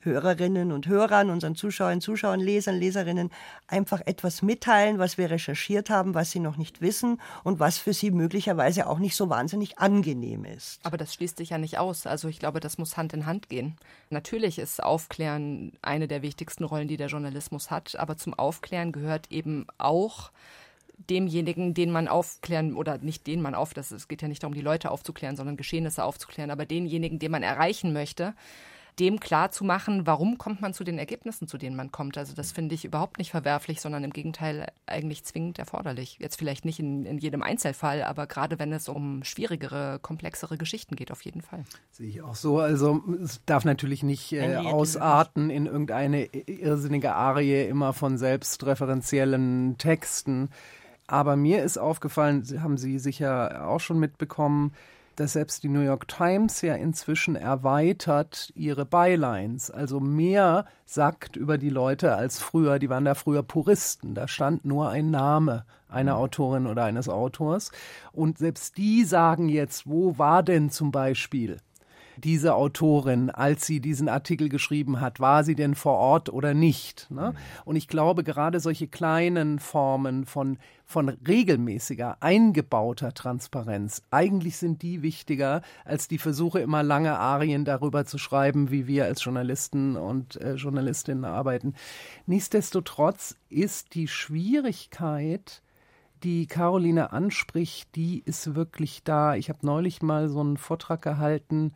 Hörerinnen und Hörern, unseren Zuschauern, Zuschauern, Lesern, Leserinnen einfach etwas mitteilen, was wir recherchiert haben, was sie noch nicht wissen und was für sie möglicherweise auch nicht so wahnsinnig angenehm ist. Aber das schließt sich ja nicht aus. Also ich glaube, das muss Hand in Hand gehen. Natürlich ist Aufklären eine der wichtigsten Rollen, die der Journalismus hat, aber zum Aufklären gehört eben auch demjenigen, den man aufklären, oder nicht den man auf, das, es geht ja nicht darum, die Leute aufzuklären, sondern Geschehnisse aufzuklären, aber denjenigen, den man erreichen möchte, dem klar zu machen, warum kommt man zu den Ergebnissen, zu denen man kommt. Also das finde ich überhaupt nicht verwerflich, sondern im Gegenteil eigentlich zwingend erforderlich. Jetzt vielleicht nicht in, in jedem Einzelfall, aber gerade wenn es um schwierigere, komplexere Geschichten geht, auf jeden Fall. Sehe ich auch so. Also es darf natürlich nicht äh, ausarten in irgendeine irrsinnige Arie immer von selbstreferenziellen Texten. Aber mir ist aufgefallen, haben Sie sicher auch schon mitbekommen, dass selbst die New York Times ja inzwischen erweitert ihre Bylines, also mehr sagt über die Leute als früher. Die waren da früher Puristen. Da stand nur ein Name einer mhm. Autorin oder eines Autors. Und selbst die sagen jetzt, wo war denn zum Beispiel diese Autorin, als sie diesen Artikel geschrieben hat, war sie denn vor Ort oder nicht? Ne? Mhm. Und ich glaube, gerade solche kleinen Formen von, von regelmäßiger, eingebauter Transparenz, eigentlich sind die wichtiger als die Versuche, immer lange Arien darüber zu schreiben, wie wir als Journalisten und äh, Journalistinnen arbeiten. Nichtsdestotrotz ist die Schwierigkeit, die Caroline anspricht, die ist wirklich da. Ich habe neulich mal so einen Vortrag gehalten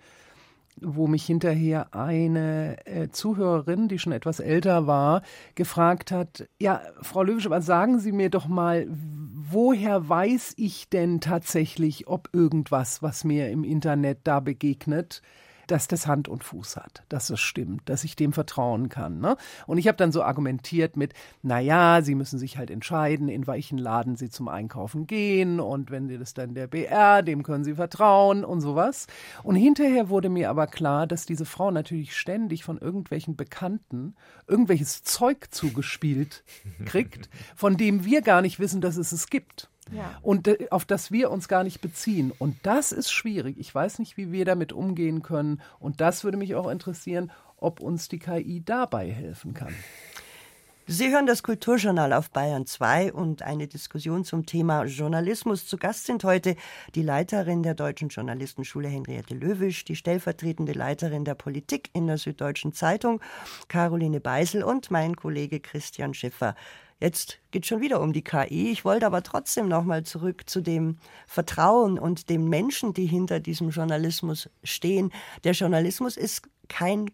wo mich hinterher eine äh, Zuhörerin, die schon etwas älter war, gefragt hat, ja, Frau Löwisch, aber sagen Sie mir doch mal, woher weiß ich denn tatsächlich, ob irgendwas, was mir im Internet da begegnet, dass das Hand und Fuß hat, dass es stimmt, dass ich dem vertrauen kann. Ne? Und ich habe dann so argumentiert mit, naja, Sie müssen sich halt entscheiden, in welchen Laden Sie zum Einkaufen gehen und wenn Sie das dann der BR, dem können Sie vertrauen und sowas. Und hinterher wurde mir aber klar, dass diese Frau natürlich ständig von irgendwelchen Bekannten irgendwelches Zeug zugespielt kriegt, von dem wir gar nicht wissen, dass es es gibt. Ja. Und auf das wir uns gar nicht beziehen. Und das ist schwierig. Ich weiß nicht, wie wir damit umgehen können. Und das würde mich auch interessieren, ob uns die KI dabei helfen kann. Sie hören das Kulturjournal auf Bayern 2 und eine Diskussion zum Thema Journalismus. Zu Gast sind heute die Leiterin der Deutschen Journalistenschule Henriette Löwisch, die stellvertretende Leiterin der Politik in der Süddeutschen Zeitung Caroline Beisel und mein Kollege Christian Schiffer. Jetzt geht es schon wieder um die KI. Ich wollte aber trotzdem noch mal zurück zu dem Vertrauen und den Menschen, die hinter diesem Journalismus stehen. Der Journalismus ist kein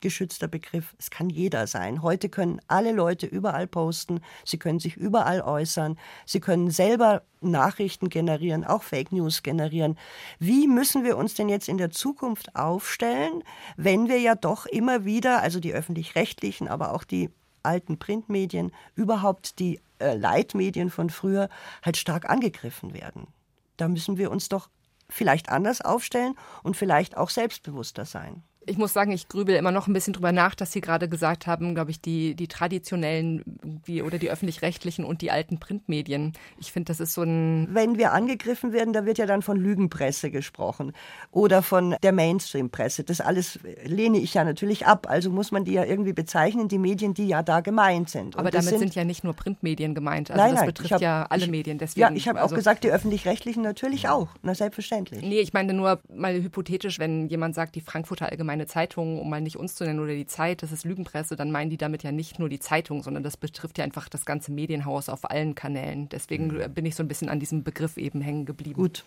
geschützter Begriff. Es kann jeder sein. Heute können alle Leute überall posten. Sie können sich überall äußern. Sie können selber Nachrichten generieren, auch Fake News generieren. Wie müssen wir uns denn jetzt in der Zukunft aufstellen, wenn wir ja doch immer wieder, also die öffentlich-rechtlichen, aber auch die alten Printmedien, überhaupt die äh, Leitmedien von früher halt stark angegriffen werden. Da müssen wir uns doch vielleicht anders aufstellen und vielleicht auch selbstbewusster sein ich muss sagen, ich grübel immer noch ein bisschen drüber nach, dass Sie gerade gesagt haben, glaube ich, die, die traditionellen die, oder die öffentlich-rechtlichen und die alten Printmedien. Ich finde, das ist so ein. Wenn wir angegriffen werden, da wird ja dann von Lügenpresse gesprochen oder von der Mainstream-Presse. Das alles lehne ich ja natürlich ab. Also muss man die ja irgendwie bezeichnen, die Medien, die ja da gemeint sind. Aber damit sind, sind, ja nicht nur Printmedien gemeint. Also nein, das betrifft hab, ja alle ich, Medien. Deswegen, ja, ich habe also, auch gesagt, die öffentlich-rechtlichen natürlich auch. Na, selbstverständlich. Nee, ich meine nur mal hypothetisch, wenn jemand sagt, die Frankfurter Allgemeine eine Zeitung, um mal nicht uns zu nennen, oder die Zeit, das ist Lügenpresse, dann meinen die damit ja nicht nur die Zeitung, sondern das betrifft ja einfach das ganze Medienhaus auf allen Kanälen. Deswegen mhm. bin ich so ein bisschen an diesem Begriff eben hängen geblieben. Gut.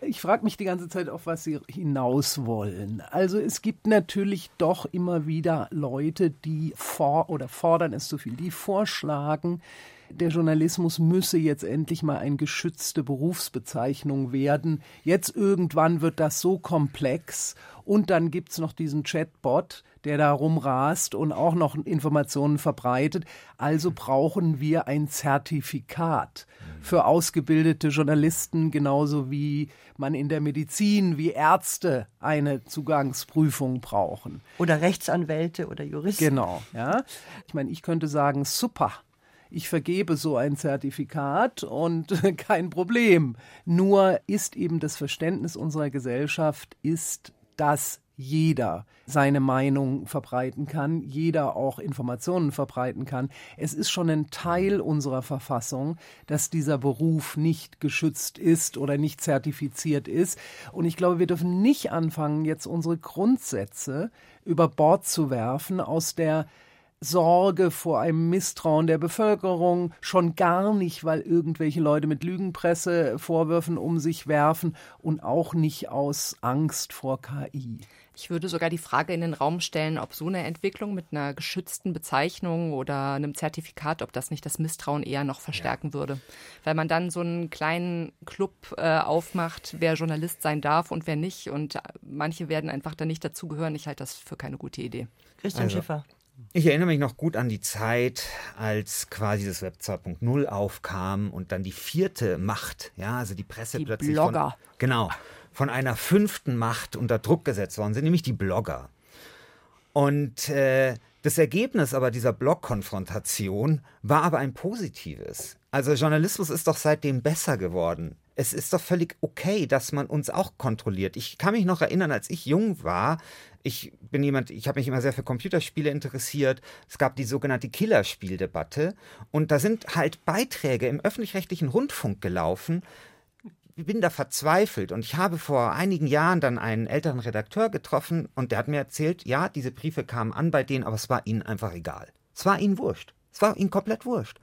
Ich frage mich die ganze Zeit, auf was Sie hinaus wollen. Also es gibt natürlich doch immer wieder Leute, die vor oder fordern es zu viel, die vorschlagen, der Journalismus müsse jetzt endlich mal eine geschützte Berufsbezeichnung werden. Jetzt irgendwann wird das so komplex und dann gibt es noch diesen Chatbot, der da rumrast und auch noch Informationen verbreitet. Also brauchen wir ein Zertifikat für ausgebildete Journalisten, genauso wie man in der Medizin, wie Ärzte eine Zugangsprüfung brauchen. Oder Rechtsanwälte oder Juristen. Genau, ja. Ich meine, ich könnte sagen, super, ich vergebe so ein Zertifikat und kein Problem. Nur ist eben das Verständnis unserer Gesellschaft, ist, dass jeder seine Meinung verbreiten kann, jeder auch Informationen verbreiten kann. Es ist schon ein Teil unserer Verfassung, dass dieser Beruf nicht geschützt ist oder nicht zertifiziert ist. Und ich glaube, wir dürfen nicht anfangen, jetzt unsere Grundsätze über Bord zu werfen aus der Sorge vor einem Misstrauen der Bevölkerung, schon gar nicht, weil irgendwelche Leute mit Lügenpresse Vorwürfen um sich werfen und auch nicht aus Angst vor KI. Ich würde sogar die Frage in den Raum stellen, ob so eine Entwicklung mit einer geschützten Bezeichnung oder einem Zertifikat, ob das nicht das Misstrauen eher noch verstärken ja. würde. Weil man dann so einen kleinen Club äh, aufmacht, wer Journalist sein darf und wer nicht. Und manche werden einfach da nicht dazugehören. Ich halte das für keine gute Idee. Christian also. Schiffer. Ich erinnere mich noch gut an die Zeit, als quasi das Web 2.0 aufkam und dann die vierte Macht, ja, also die Presse die plötzlich. Blogger. Von, genau, von einer fünften Macht unter Druck gesetzt worden sind, nämlich die Blogger. Und äh, das Ergebnis aber dieser Blog-Konfrontation war aber ein positives. Also Journalismus ist doch seitdem besser geworden. Es ist doch völlig okay, dass man uns auch kontrolliert. Ich kann mich noch erinnern, als ich jung war, ich bin jemand, ich habe mich immer sehr für Computerspiele interessiert. Es gab die sogenannte Killerspieldebatte und da sind halt Beiträge im öffentlich-rechtlichen Rundfunk gelaufen. Ich bin da verzweifelt und ich habe vor einigen Jahren dann einen älteren Redakteur getroffen und der hat mir erzählt, ja, diese Briefe kamen an bei denen, aber es war ihnen einfach egal. Es war ihnen wurscht. Es war ihnen komplett wurscht.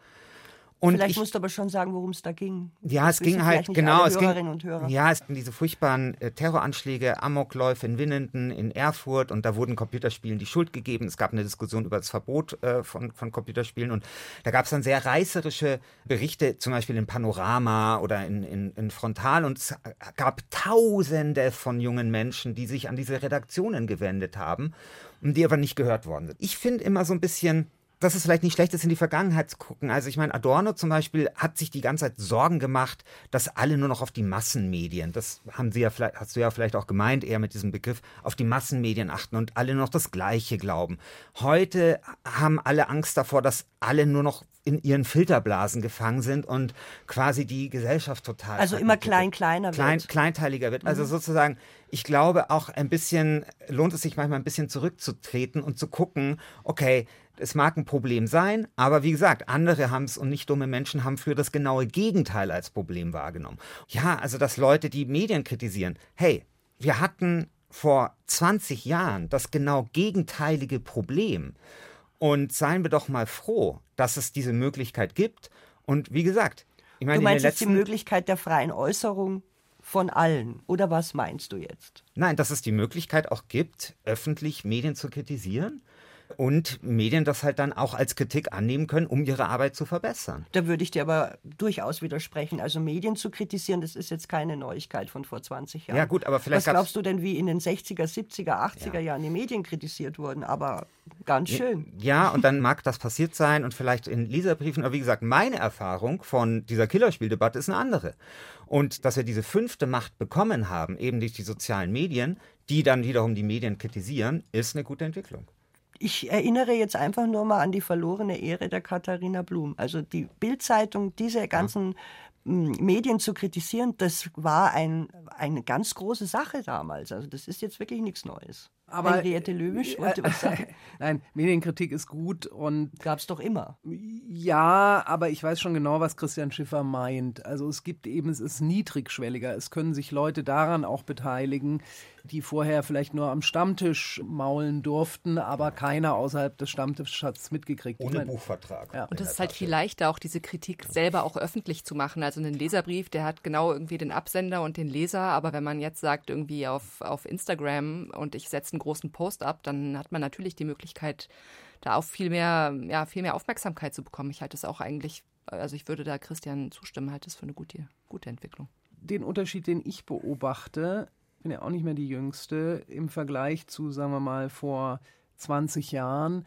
Und Vielleicht ich, musst du aber schon sagen, worum es da ging. Ja, es ging halt, genau, es ging, ja, es ging diese furchtbaren äh, Terroranschläge, Amokläufe in Winnenden, in Erfurt und da wurden Computerspielen die Schuld gegeben. Es gab eine Diskussion über das Verbot äh, von, von Computerspielen und da gab es dann sehr reißerische Berichte, zum Beispiel in Panorama oder in, in, in Frontal und es gab Tausende von jungen Menschen, die sich an diese Redaktionen gewendet haben und die aber nicht gehört worden sind. Ich finde immer so ein bisschen, dass es vielleicht nicht schlecht ist, in die Vergangenheit zu gucken. Also ich meine, Adorno zum Beispiel hat sich die ganze Zeit Sorgen gemacht, dass alle nur noch auf die Massenmedien, das haben Sie ja vielleicht, hast du ja vielleicht auch gemeint, eher mit diesem Begriff, auf die Massenmedien achten und alle nur noch das Gleiche glauben. Heute haben alle Angst davor, dass alle nur noch in ihren Filterblasen gefangen sind und quasi die Gesellschaft total. Also immer klein, kleiner klein, wird. Kleinteiliger wird. Also mhm. sozusagen, ich glaube auch ein bisschen, lohnt es sich manchmal ein bisschen zurückzutreten und zu gucken, okay, es mag ein Problem sein, aber wie gesagt, andere haben es und nicht dumme Menschen haben für das genaue Gegenteil als Problem wahrgenommen. Ja, also dass Leute die Medien kritisieren. Hey, wir hatten vor 20 Jahren das genau gegenteilige Problem. Und seien wir doch mal froh, dass es diese Möglichkeit gibt. Und wie gesagt, ich meine, du meinst jetzt die Möglichkeit der freien Äußerung von allen. Oder was meinst du jetzt? Nein, dass es die Möglichkeit auch gibt, öffentlich Medien zu kritisieren und Medien das halt dann auch als Kritik annehmen können, um ihre Arbeit zu verbessern. Da würde ich dir aber durchaus widersprechen. Also Medien zu kritisieren, das ist jetzt keine Neuigkeit von vor 20 Jahren. Ja gut, aber vielleicht Was glaubst du denn, wie in den 60er, 70er, 80er ja. Jahren die Medien kritisiert wurden? Aber ganz schön. Ja, und dann mag das passiert sein und vielleicht in Leserbriefen. Aber wie gesagt, meine Erfahrung von dieser Killerspieldebatte ist eine andere. Und dass wir diese fünfte Macht bekommen haben, eben durch die sozialen Medien, die dann wiederum die Medien kritisieren, ist eine gute Entwicklung ich erinnere jetzt einfach nur mal an die verlorene Ehre der Katharina Blum. Also die Bildzeitung, diese ganzen ja. Hm, Medien zu kritisieren, das war ein, eine ganz große Sache damals. Also das ist jetzt wirklich nichts Neues. Aber Henriette Löwisch wollte was sagen. Nein, Medienkritik ist gut und. Gab es doch immer. Ja, aber ich weiß schon genau, was Christian Schiffer meint. Also es gibt eben, es ist niedrigschwelliger. Es können sich Leute daran auch beteiligen, die vorher vielleicht nur am Stammtisch maulen durften, aber keiner außerhalb des Stammtisches hat es mitgekriegt. Ohne meine, Buchvertrag. Ja. Und es ist halt viel leichter, auch diese Kritik selber auch öffentlich zu machen. Also einen Leserbrief, der hat genau irgendwie den Absender und den Leser, aber wenn man jetzt sagt, irgendwie auf, auf Instagram und ich setze einen großen Post ab, dann hat man natürlich die Möglichkeit, da auch viel mehr, ja, viel mehr Aufmerksamkeit zu bekommen. Ich halte es auch eigentlich, also ich würde da Christian zustimmen, halte es für eine gute, gute Entwicklung. Den Unterschied, den ich beobachte, bin ja auch nicht mehr die Jüngste, im Vergleich zu, sagen wir mal, vor 20 Jahren.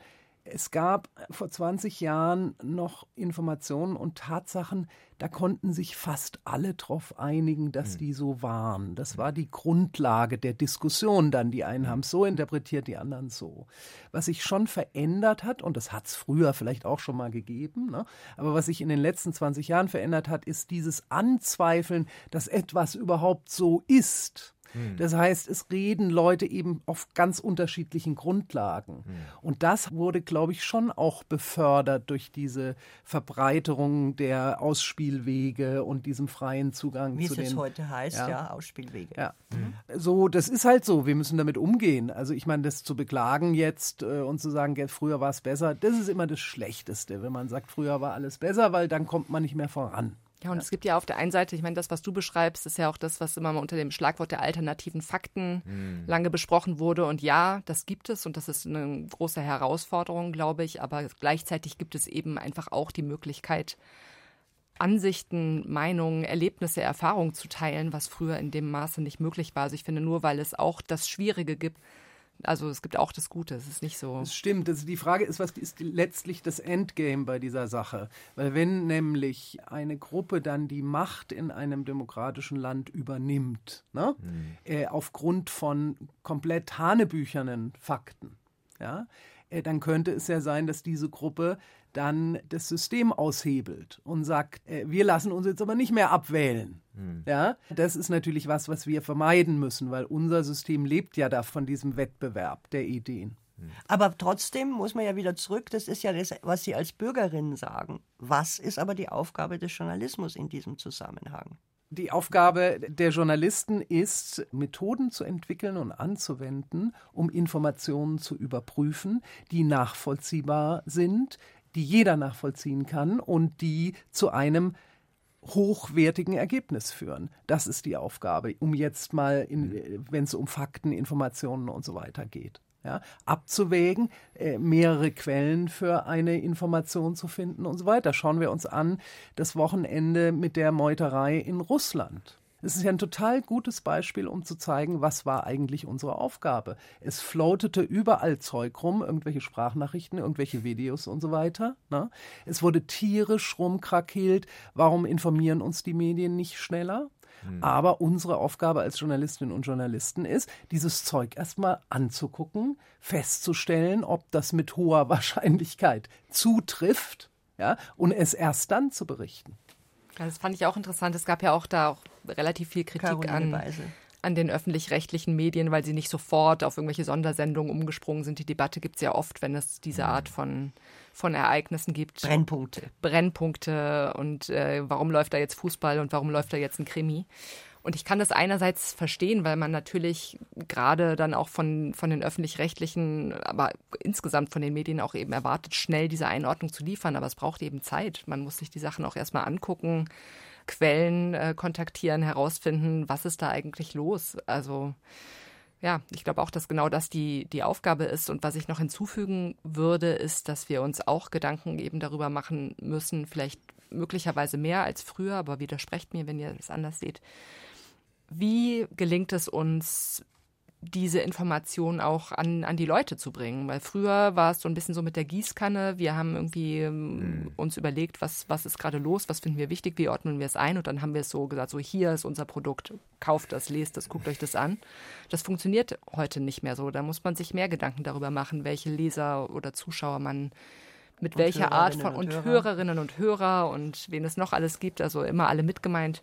Es gab vor 20 Jahren noch Informationen und Tatsachen, da konnten sich fast alle darauf einigen, dass hm. die so waren. Das war die Grundlage der Diskussion dann. Die einen haben es so interpretiert, die anderen so. Was sich schon verändert hat, und das hat es früher vielleicht auch schon mal gegeben, ne? aber was sich in den letzten 20 Jahren verändert hat, ist dieses Anzweifeln, dass etwas überhaupt so ist. Hm. Das heißt, es reden Leute eben auf ganz unterschiedlichen Grundlagen. Hm. Und das wurde, glaube ich, schon auch befördert durch diese Verbreiterung der Ausspielwege und diesem freien Zugang Wie zu den. Wie es heute heißt, ja, ja Ausspielwege. Ja. Mhm. So, das ist halt so. Wir müssen damit umgehen. Also ich meine, das zu beklagen jetzt äh, und zu sagen, früher war es besser, das ist immer das Schlechteste, wenn man sagt, früher war alles besser, weil dann kommt man nicht mehr voran. Ja, und ja. es gibt ja auf der einen Seite, ich meine, das, was du beschreibst, ist ja auch das, was immer mal unter dem Schlagwort der alternativen Fakten mhm. lange besprochen wurde. Und ja, das gibt es und das ist eine große Herausforderung, glaube ich. Aber gleichzeitig gibt es eben einfach auch die Möglichkeit, Ansichten, Meinungen, Erlebnisse, Erfahrungen zu teilen, was früher in dem Maße nicht möglich war. Also ich finde, nur weil es auch das Schwierige gibt, also es gibt auch das Gute, es ist nicht so. Das stimmt. Also die Frage ist, was ist letztlich das Endgame bei dieser Sache? Weil wenn nämlich eine Gruppe dann die Macht in einem demokratischen Land übernimmt, ne, mhm. äh, aufgrund von komplett hanebüchernen Fakten, ja, dann könnte es ja sein, dass diese Gruppe dann das System aushebelt und sagt, äh, wir lassen uns jetzt aber nicht mehr abwählen. Mhm. Ja, das ist natürlich was, was wir vermeiden müssen, weil unser System lebt ja da von diesem Wettbewerb der Ideen. Hm. Aber trotzdem muss man ja wieder zurück, das ist ja das, was Sie als Bürgerin sagen. Was ist aber die Aufgabe des Journalismus in diesem Zusammenhang? Die Aufgabe der Journalisten ist, Methoden zu entwickeln und anzuwenden, um Informationen zu überprüfen, die nachvollziehbar sind, die jeder nachvollziehen kann und die zu einem hochwertigen Ergebnis führen. Das ist die Aufgabe, um jetzt mal, wenn es um Fakten, Informationen und so weiter geht ja, abzuwägen, äh, mehrere Quellen für eine Information zu finden und so weiter. Schauen wir uns an das Wochenende mit der Meuterei in Russland. Es ist ja ein total gutes Beispiel, um zu zeigen, was war eigentlich unsere Aufgabe. Es floatete überall Zeug rum, irgendwelche Sprachnachrichten, irgendwelche Videos und so weiter. Ne? Es wurde tierisch rumkrakeelt. Warum informieren uns die Medien nicht schneller? Mhm. Aber unsere Aufgabe als Journalistinnen und Journalisten ist, dieses Zeug erstmal anzugucken, festzustellen, ob das mit hoher Wahrscheinlichkeit zutrifft, ja, und es erst dann zu berichten. Das fand ich auch interessant. Es gab ja auch da auch relativ viel Kritik an, an den öffentlich-rechtlichen Medien, weil sie nicht sofort auf irgendwelche Sondersendungen umgesprungen sind. Die Debatte gibt es ja oft, wenn es diese mhm. Art von, von Ereignissen gibt. Brennpunkte. Brennpunkte und äh, warum läuft da jetzt Fußball und warum läuft da jetzt ein Krimi? Und ich kann das einerseits verstehen, weil man natürlich gerade dann auch von, von den öffentlich-rechtlichen, aber insgesamt von den Medien auch eben erwartet, schnell diese Einordnung zu liefern. Aber es braucht eben Zeit. Man muss sich die Sachen auch erstmal angucken, Quellen äh, kontaktieren, herausfinden, was ist da eigentlich los. Also ja, ich glaube auch, dass genau das die, die Aufgabe ist. Und was ich noch hinzufügen würde, ist, dass wir uns auch Gedanken eben darüber machen müssen, vielleicht möglicherweise mehr als früher, aber widersprecht mir, wenn ihr das anders seht. Wie gelingt es uns, diese Information auch an, an die Leute zu bringen. Weil früher war es so ein bisschen so mit der Gießkanne. Wir haben irgendwie mhm. uns überlegt, was, was ist gerade los, was finden wir wichtig, wie ordnen wir es ein und dann haben wir es so gesagt, so hier ist unser Produkt, kauft das, lest das, guckt euch das an. Das funktioniert heute nicht mehr so. Da muss man sich mehr Gedanken darüber machen, welche Leser oder Zuschauer man mit und welcher Art von und, und Hörerinnen und Hörer und wen es noch alles gibt, also immer alle mitgemeint,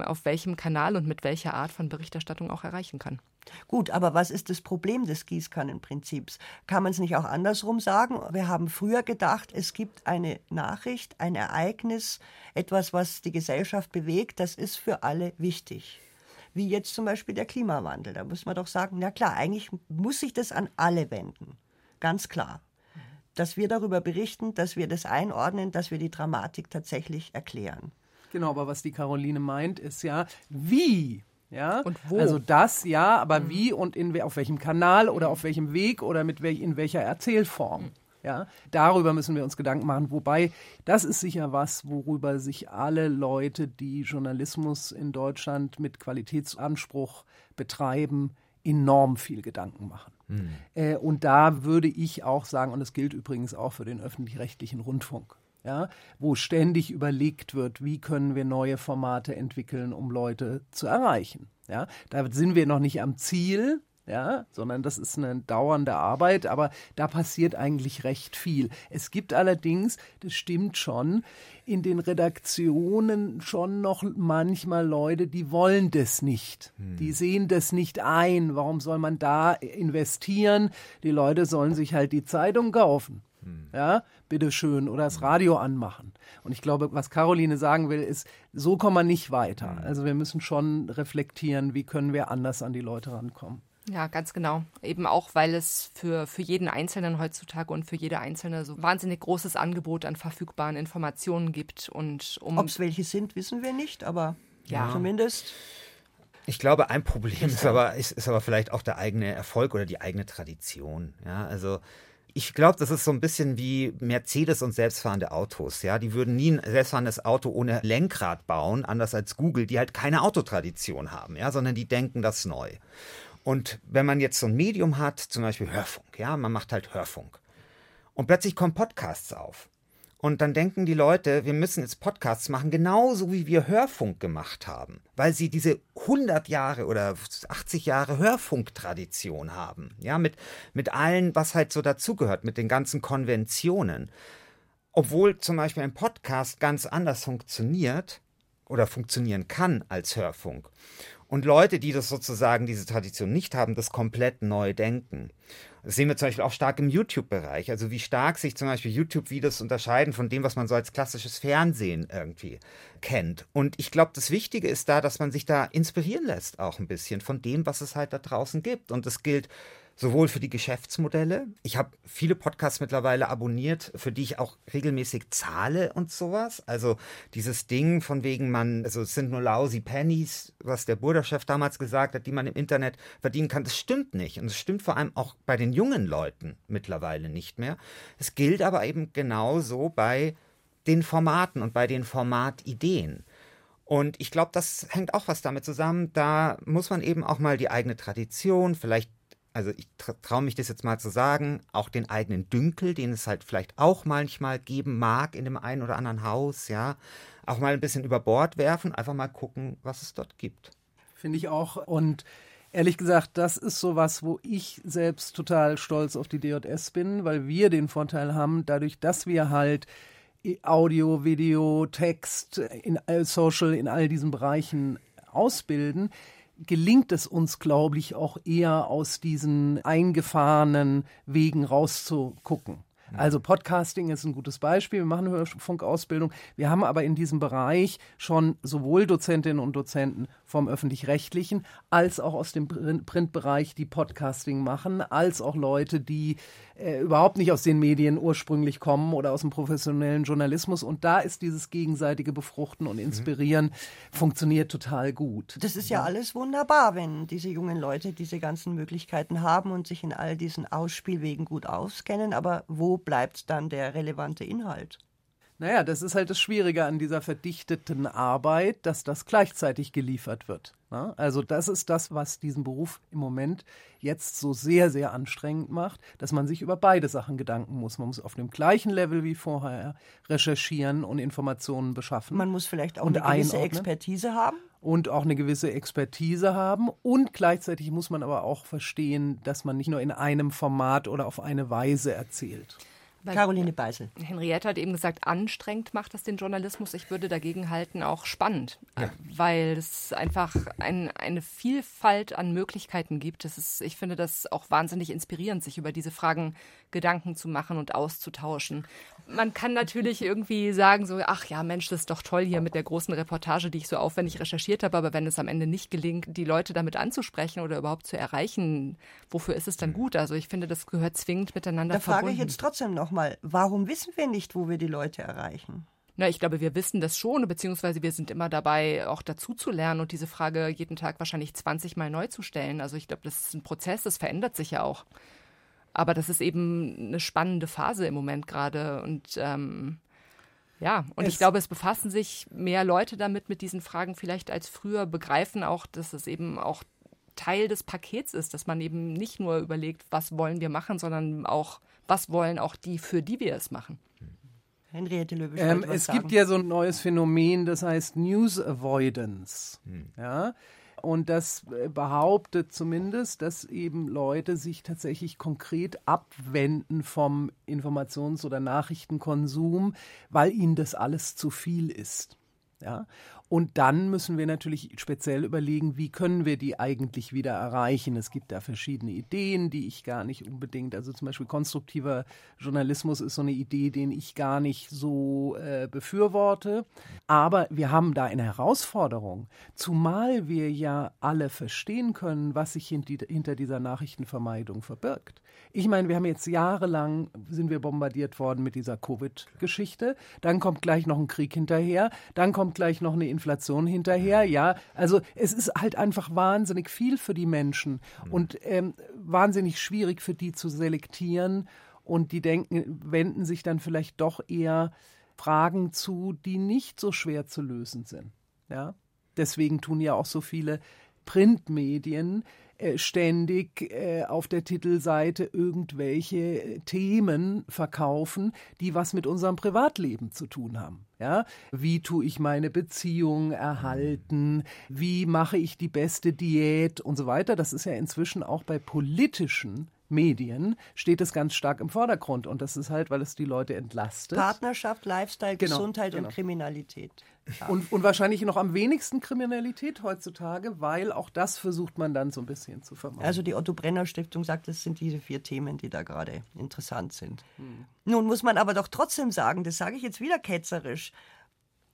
auf welchem Kanal und mit welcher Art von Berichterstattung auch erreichen kann. Gut, aber was ist das Problem des Gießkannenprinzips? Kann man es nicht auch andersrum sagen? Wir haben früher gedacht, es gibt eine Nachricht, ein Ereignis, etwas, was die Gesellschaft bewegt, das ist für alle wichtig. Wie jetzt zum Beispiel der Klimawandel. Da muss man doch sagen, na klar, eigentlich muss sich das an alle wenden. Ganz klar dass wir darüber berichten, dass wir das einordnen, dass wir die Dramatik tatsächlich erklären. Genau, aber was die Caroline meint, ist ja, wie ja? Und wo? Also das, ja, aber mhm. wie und in, auf welchem Kanal oder auf welchem Weg oder mit welch, in welcher Erzählform. Mhm. Ja, darüber müssen wir uns Gedanken machen. Wobei, das ist sicher was, worüber sich alle Leute, die Journalismus in Deutschland mit Qualitätsanspruch betreiben, enorm viel Gedanken machen. Mhm. Äh, und da würde ich auch sagen, und das gilt übrigens auch für den öffentlich-rechtlichen Rundfunk, ja, wo ständig überlegt wird, wie können wir neue Formate entwickeln, um Leute zu erreichen. Ja, da sind wir noch nicht am Ziel, ja, sondern das ist eine dauernde Arbeit, aber da passiert eigentlich recht viel. Es gibt allerdings, das stimmt schon, in den Redaktionen schon noch manchmal Leute, die wollen das nicht. Hm. Die sehen das nicht ein. Warum soll man da investieren? Die Leute sollen sich halt die Zeitung kaufen. Hm. Ja, bitteschön, oder das Radio anmachen. Und ich glaube, was Caroline sagen will, ist, so kommen wir nicht weiter. Hm. Also wir müssen schon reflektieren, wie können wir anders an die Leute rankommen. Ja, ganz genau. Eben auch, weil es für, für jeden Einzelnen heutzutage und für jede Einzelne so wahnsinnig großes Angebot an verfügbaren Informationen gibt. Und um Ob es welche sind, wissen wir nicht, aber ja. zumindest. Ich glaube, ein Problem ist aber, ist, ist aber vielleicht auch der eigene Erfolg oder die eigene Tradition. Ja, also ich glaube, das ist so ein bisschen wie Mercedes und selbstfahrende Autos. Ja, die würden nie ein selbstfahrendes Auto ohne Lenkrad bauen, anders als Google, die halt keine Autotradition haben, ja, sondern die denken das neu. Und wenn man jetzt so ein Medium hat, zum Beispiel Hörfunk, ja, man macht halt Hörfunk. Und plötzlich kommen Podcasts auf. Und dann denken die Leute, wir müssen jetzt Podcasts machen, genauso wie wir Hörfunk gemacht haben, weil sie diese 100 Jahre oder 80 Jahre Hörfunktradition haben. Ja, mit, mit allen, was halt so dazugehört, mit den ganzen Konventionen. Obwohl zum Beispiel ein Podcast ganz anders funktioniert oder funktionieren kann als Hörfunk. Und Leute, die das sozusagen, diese Tradition nicht haben, das komplett neu denken. Das sehen wir zum Beispiel auch stark im YouTube-Bereich. Also wie stark sich zum Beispiel YouTube-Videos unterscheiden von dem, was man so als klassisches Fernsehen irgendwie kennt. Und ich glaube, das Wichtige ist da, dass man sich da inspirieren lässt, auch ein bisschen von dem, was es halt da draußen gibt. Und das gilt sowohl für die Geschäftsmodelle. Ich habe viele Podcasts mittlerweile abonniert, für die ich auch regelmäßig zahle und sowas. Also dieses Ding von wegen man, also es sind nur lousy Pennies, was der Burda-Chef damals gesagt hat, die man im Internet verdienen kann, das stimmt nicht. Und es stimmt vor allem auch bei den jungen Leuten mittlerweile nicht mehr. Es gilt aber eben genauso bei den Formaten und bei den Formatideen. Und ich glaube, das hängt auch was damit zusammen. Da muss man eben auch mal die eigene Tradition, vielleicht also ich traue mich das jetzt mal zu sagen, auch den eigenen Dünkel, den es halt vielleicht auch manchmal geben mag in dem einen oder anderen Haus, ja, auch mal ein bisschen über Bord werfen, einfach mal gucken, was es dort gibt. Finde ich auch. Und ehrlich gesagt, das ist sowas, wo ich selbst total stolz auf die DJS bin, weil wir den Vorteil haben, dadurch, dass wir halt Audio, Video, Text, in Social, in all diesen Bereichen ausbilden, gelingt es uns, glaube ich, auch eher aus diesen eingefahrenen Wegen rauszugucken. Also Podcasting ist ein gutes Beispiel. Wir machen Hörfunkausbildung. Wir haben aber in diesem Bereich schon sowohl Dozentinnen und Dozenten vom öffentlich-rechtlichen als auch aus dem Printbereich, die Podcasting machen, als auch Leute, die äh, überhaupt nicht aus den Medien ursprünglich kommen oder aus dem professionellen Journalismus. Und da ist dieses gegenseitige Befruchten und Inspirieren mhm. funktioniert total gut. Das ist ja alles wunderbar, wenn diese jungen Leute diese ganzen Möglichkeiten haben und sich in all diesen Ausspielwegen gut auskennen. Aber wo bleibt dann der relevante Inhalt? Naja, das ist halt das Schwierige an dieser verdichteten Arbeit, dass das gleichzeitig geliefert wird. Ne? Also das ist das, was diesen Beruf im Moment jetzt so sehr, sehr anstrengend macht, dass man sich über beide Sachen Gedanken muss. Man muss auf dem gleichen Level wie vorher recherchieren und Informationen beschaffen. Man muss vielleicht auch eine gewisse einordnen. Expertise haben. Und auch eine gewisse Expertise haben. Und gleichzeitig muss man aber auch verstehen, dass man nicht nur in einem Format oder auf eine Weise erzählt. Weil Caroline Beisel. Henriette hat eben gesagt, anstrengend macht das den Journalismus. Ich würde dagegen halten, auch spannend, ja. weil es einfach ein, eine Vielfalt an Möglichkeiten gibt. Das ist, ich finde das auch wahnsinnig inspirierend, sich über diese Fragen Gedanken zu machen und auszutauschen. Man kann natürlich irgendwie sagen, so, ach ja, Mensch, das ist doch toll hier mit der großen Reportage, die ich so aufwendig recherchiert habe, aber wenn es am Ende nicht gelingt, die Leute damit anzusprechen oder überhaupt zu erreichen, wofür ist es dann gut? Also ich finde, das gehört zwingend miteinander da verbunden. Da frage ich jetzt trotzdem nochmal, warum wissen wir nicht, wo wir die Leute erreichen? Na, ich glaube, wir wissen das schon, beziehungsweise wir sind immer dabei, auch dazu zu lernen und diese Frage jeden Tag wahrscheinlich 20 Mal neu zu stellen. Also ich glaube, das ist ein Prozess, das verändert sich ja auch. Aber das ist eben eine spannende Phase im Moment gerade. Und ähm, ja, und es ich glaube, es befassen sich mehr Leute damit mit diesen Fragen vielleicht als früher, begreifen auch, dass es eben auch Teil des Pakets ist, dass man eben nicht nur überlegt, was wollen wir machen, sondern auch, was wollen auch die, für die wir es machen. Henriette Löwe. Ähm, es sagen. gibt ja so ein neues Phänomen, das heißt News Avoidance. Hm. Ja, und das äh, behauptet zumindest, dass eben Leute sich tatsächlich konkret abwenden vom Informations- oder Nachrichtenkonsum, weil ihnen das alles zu viel ist. Ja? Und dann müssen wir natürlich speziell überlegen, wie können wir die eigentlich wieder erreichen. Es gibt da verschiedene Ideen, die ich gar nicht unbedingt, also zum Beispiel konstruktiver Journalismus ist so eine Idee, den ich gar nicht so äh, befürworte. Aber wir haben da eine Herausforderung, zumal wir ja alle verstehen können, was sich hinter dieser Nachrichtenvermeidung verbirgt. Ich meine, wir haben jetzt jahrelang, sind wir bombardiert worden mit dieser Covid-Geschichte. Dann kommt gleich noch ein Krieg hinterher. Dann kommt gleich noch eine Inflation hinterher. Ja, also es ist halt einfach wahnsinnig viel für die Menschen mhm. und ähm, wahnsinnig schwierig für die zu selektieren. Und die denken, wenden sich dann vielleicht doch eher Fragen zu, die nicht so schwer zu lösen sind. Ja, deswegen tun ja auch so viele Printmedien äh, ständig äh, auf der Titelseite irgendwelche Themen verkaufen, die was mit unserem Privatleben zu tun haben. Ja, wie tue ich meine Beziehung erhalten? Wie mache ich die beste Diät und so weiter? Das ist ja inzwischen auch bei politischen Medien steht es ganz stark im Vordergrund. Und das ist halt, weil es die Leute entlastet. Partnerschaft, Lifestyle, genau, Gesundheit genau. und Kriminalität. Ja. Und, und wahrscheinlich noch am wenigsten Kriminalität heutzutage, weil auch das versucht man dann so ein bisschen zu vermeiden. Also die Otto Brenner Stiftung sagt, das sind diese vier Themen, die da gerade interessant sind. Hm. Nun muss man aber doch trotzdem sagen, das sage ich jetzt wieder ketzerisch,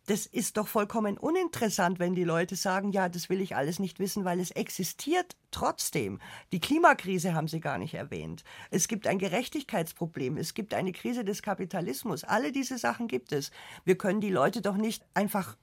das ist doch vollkommen uninteressant, wenn die Leute sagen, ja, das will ich alles nicht wissen, weil es existiert trotzdem. Die Klimakrise haben Sie gar nicht erwähnt. Es gibt ein Gerechtigkeitsproblem. Es gibt eine Krise des Kapitalismus. Alle diese Sachen gibt es. Wir können die Leute doch nicht einfach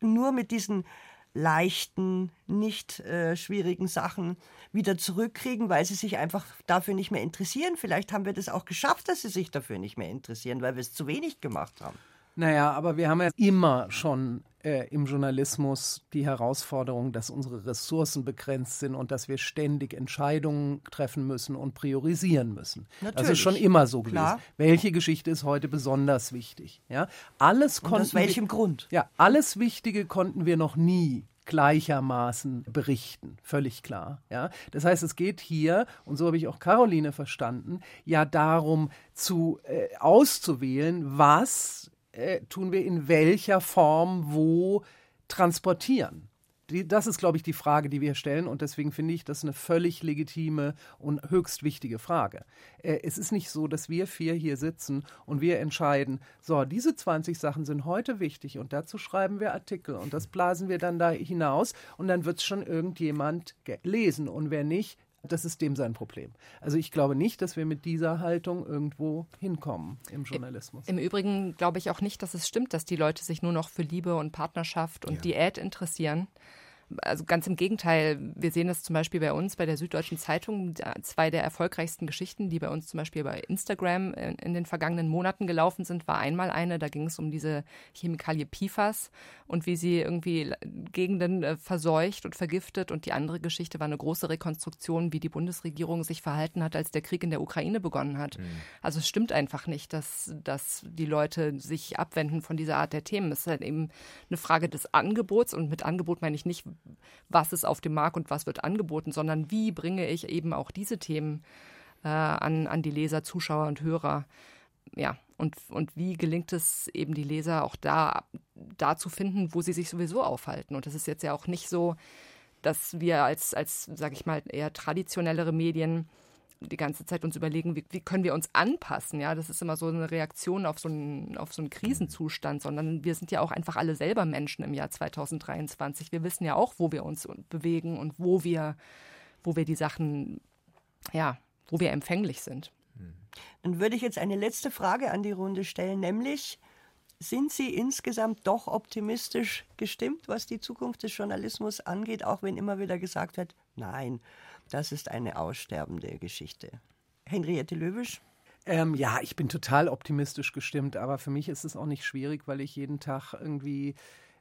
nur mit diesen leichten, nicht äh, schwierigen Sachen wieder zurückkriegen, weil sie sich einfach dafür nicht mehr interessieren. Vielleicht haben wir das auch geschafft, dass sie sich dafür nicht mehr interessieren, weil wir es zu wenig gemacht haben. Naja, aber wir haben ja immer schon äh, im Journalismus die Herausforderung, dass unsere Ressourcen begrenzt sind und dass wir ständig Entscheidungen treffen müssen und priorisieren müssen. Natürlich. Das ist schon immer so gewesen. Klar. Welche Geschichte ist heute besonders wichtig? Ja, alles konnten und aus welchem wir, Grund? Ja, alles Wichtige konnten wir noch nie gleichermaßen berichten, völlig klar. Ja, das heißt, es geht hier und so habe ich auch Caroline verstanden, ja darum zu äh, auszuwählen, was äh, tun wir in welcher Form wo transportieren? Die, das ist, glaube ich, die Frage, die wir stellen. Und deswegen finde ich das eine völlig legitime und höchst wichtige Frage. Äh, es ist nicht so, dass wir vier hier sitzen und wir entscheiden, so, diese 20 Sachen sind heute wichtig und dazu schreiben wir Artikel und das blasen wir dann da hinaus und dann wird es schon irgendjemand lesen. Und wer nicht, das ist dem sein Problem. Also ich glaube nicht, dass wir mit dieser Haltung irgendwo hinkommen im Journalismus. Im Übrigen glaube ich auch nicht, dass es stimmt, dass die Leute sich nur noch für Liebe und Partnerschaft und ja. Diät interessieren. Also ganz im Gegenteil, wir sehen das zum Beispiel bei uns bei der Süddeutschen Zeitung, zwei der erfolgreichsten Geschichten, die bei uns zum Beispiel bei Instagram in, in den vergangenen Monaten gelaufen sind, war einmal eine, da ging es um diese Chemikalie PFAS und wie sie irgendwie Gegenden äh, verseucht und vergiftet und die andere Geschichte war eine große Rekonstruktion, wie die Bundesregierung sich verhalten hat, als der Krieg in der Ukraine begonnen hat. Mhm. Also es stimmt einfach nicht, dass, dass die Leute sich abwenden von dieser Art der Themen. Es ist halt eben eine Frage des Angebots und mit Angebot meine ich nicht, was ist auf dem Markt und was wird angeboten, sondern wie bringe ich eben auch diese Themen äh, an, an die Leser, Zuschauer und Hörer. ja, und, und wie gelingt es eben die Leser auch da, da zu finden, wo sie sich sowieso aufhalten. Und das ist jetzt ja auch nicht so, dass wir als, als sage ich mal, eher traditionellere Medien die ganze Zeit uns überlegen, wie, wie, können wir uns anpassen. Ja, das ist immer so eine Reaktion auf so einen, auf so einen Krisenzustand, sondern wir sind ja auch einfach alle selber Menschen im Jahr 2023. Wir wissen ja auch, wo wir uns bewegen und wo wir, wo wir die Sachen, ja, wo wir empfänglich sind. Dann würde ich jetzt eine letzte Frage an die Runde stellen, nämlich, sind Sie insgesamt doch optimistisch gestimmt, was die Zukunft des Journalismus angeht, auch wenn immer wieder gesagt wird, nein, das ist eine aussterbende Geschichte. Henriette Löwisch? Ähm, ja, ich bin total optimistisch gestimmt, aber für mich ist es auch nicht schwierig, weil ich jeden Tag irgendwie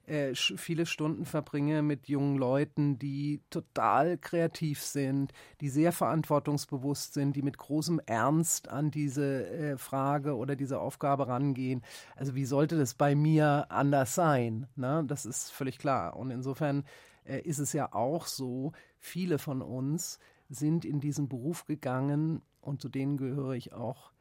äh, viele Stunden verbringe mit jungen Leuten, die total kreativ sind, die sehr verantwortungsbewusst sind, die mit großem Ernst an diese äh, Frage oder diese Aufgabe rangehen. Also wie sollte das bei mir anders sein? Ne? Das ist völlig klar. Und insofern äh, ist es ja auch so, viele von uns sind in diesen Beruf gegangen und zu denen gehöre ich auch.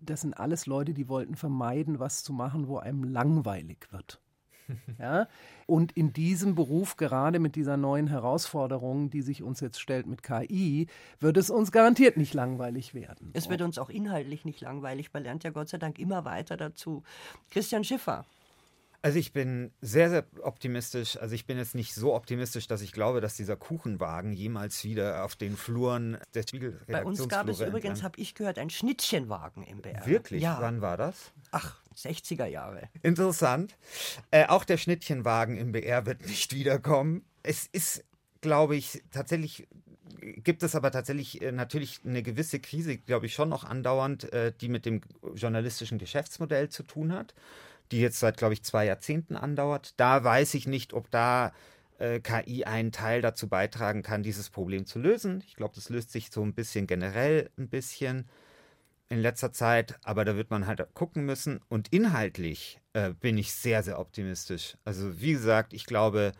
Das sind alles Leute, die wollten vermeiden, was zu machen, wo einem langweilig wird. Ja? Und in diesem Beruf, gerade mit dieser neuen Herausforderung, die sich uns jetzt stellt mit KI, wird es uns garantiert nicht langweilig werden. Es wird uns auch inhaltlich nicht langweilig. Man lernt ja Gott sei Dank immer weiter dazu. Christian Schiffer. Also ich bin sehr, sehr optimistisch. Also ich bin jetzt nicht so optimistisch, dass ich glaube, dass dieser Kuchenwagen jemals wieder auf den Fluren der Spiegel Bei uns gab es übrigens, habe ich gehört, einen Schnittchenwagen im BR. Wirklich? Ja. Wann war das? Ach, 60er Jahre. Interessant. Äh, auch der Schnittchenwagen im BR wird nicht wiederkommen. Es ist, glaube ich, tatsächlich gibt es aber tatsächlich äh, natürlich eine gewisse Krise, glaube ich, schon noch andauernd, äh, die mit dem journalistischen Geschäftsmodell zu tun hat die jetzt seit, glaube ich, zwei Jahrzehnten andauert. Da weiß ich nicht, ob da äh, KI einen Teil dazu beitragen kann, dieses Problem zu lösen. Ich glaube, das löst sich so ein bisschen generell ein bisschen in letzter Zeit, aber da wird man halt gucken müssen. Und inhaltlich äh, bin ich sehr, sehr optimistisch. Also wie gesagt, ich glaube,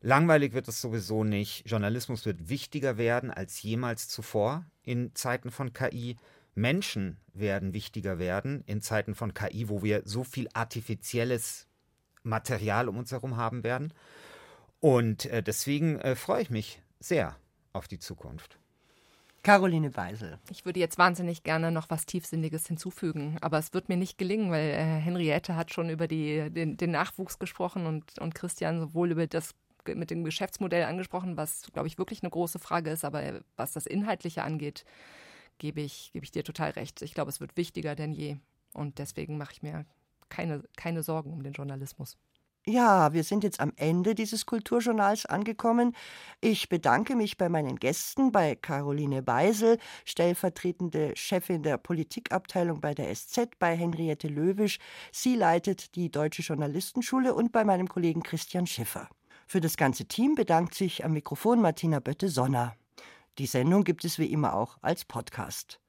langweilig wird es sowieso nicht. Journalismus wird wichtiger werden als jemals zuvor in Zeiten von KI. Menschen werden wichtiger werden in Zeiten von KI, wo wir so viel artifizielles Material um uns herum haben werden. Und äh, deswegen äh, freue ich mich sehr auf die Zukunft. Caroline Beisel. Ich würde jetzt wahnsinnig gerne noch was Tiefsinniges hinzufügen, aber es wird mir nicht gelingen, weil äh, Henriette hat schon über die, den, den Nachwuchs gesprochen und, und Christian sowohl über das mit dem Geschäftsmodell angesprochen, was, glaube ich, wirklich eine große Frage ist, aber was das Inhaltliche angeht, gebe ich, gebe ich dir total recht. Ich glaube, es wird wichtiger denn je. Und deswegen mache ich mir keine, keine Sorgen um den Journalismus. Ja, wir sind jetzt am Ende dieses Kulturjournals angekommen. Ich bedanke mich bei meinen Gästen, bei Caroline Beisel, stellvertretende Chefin der Politikabteilung bei der SZ, bei Henriette Löwisch. Sie leitet die Deutsche Journalistenschule und bei meinem Kollegen Christian Schiffer. Für das ganze Team bedankt sich am Mikrofon Martina Bötte-Sonner. Die Sendung gibt es wie immer auch als Podcast.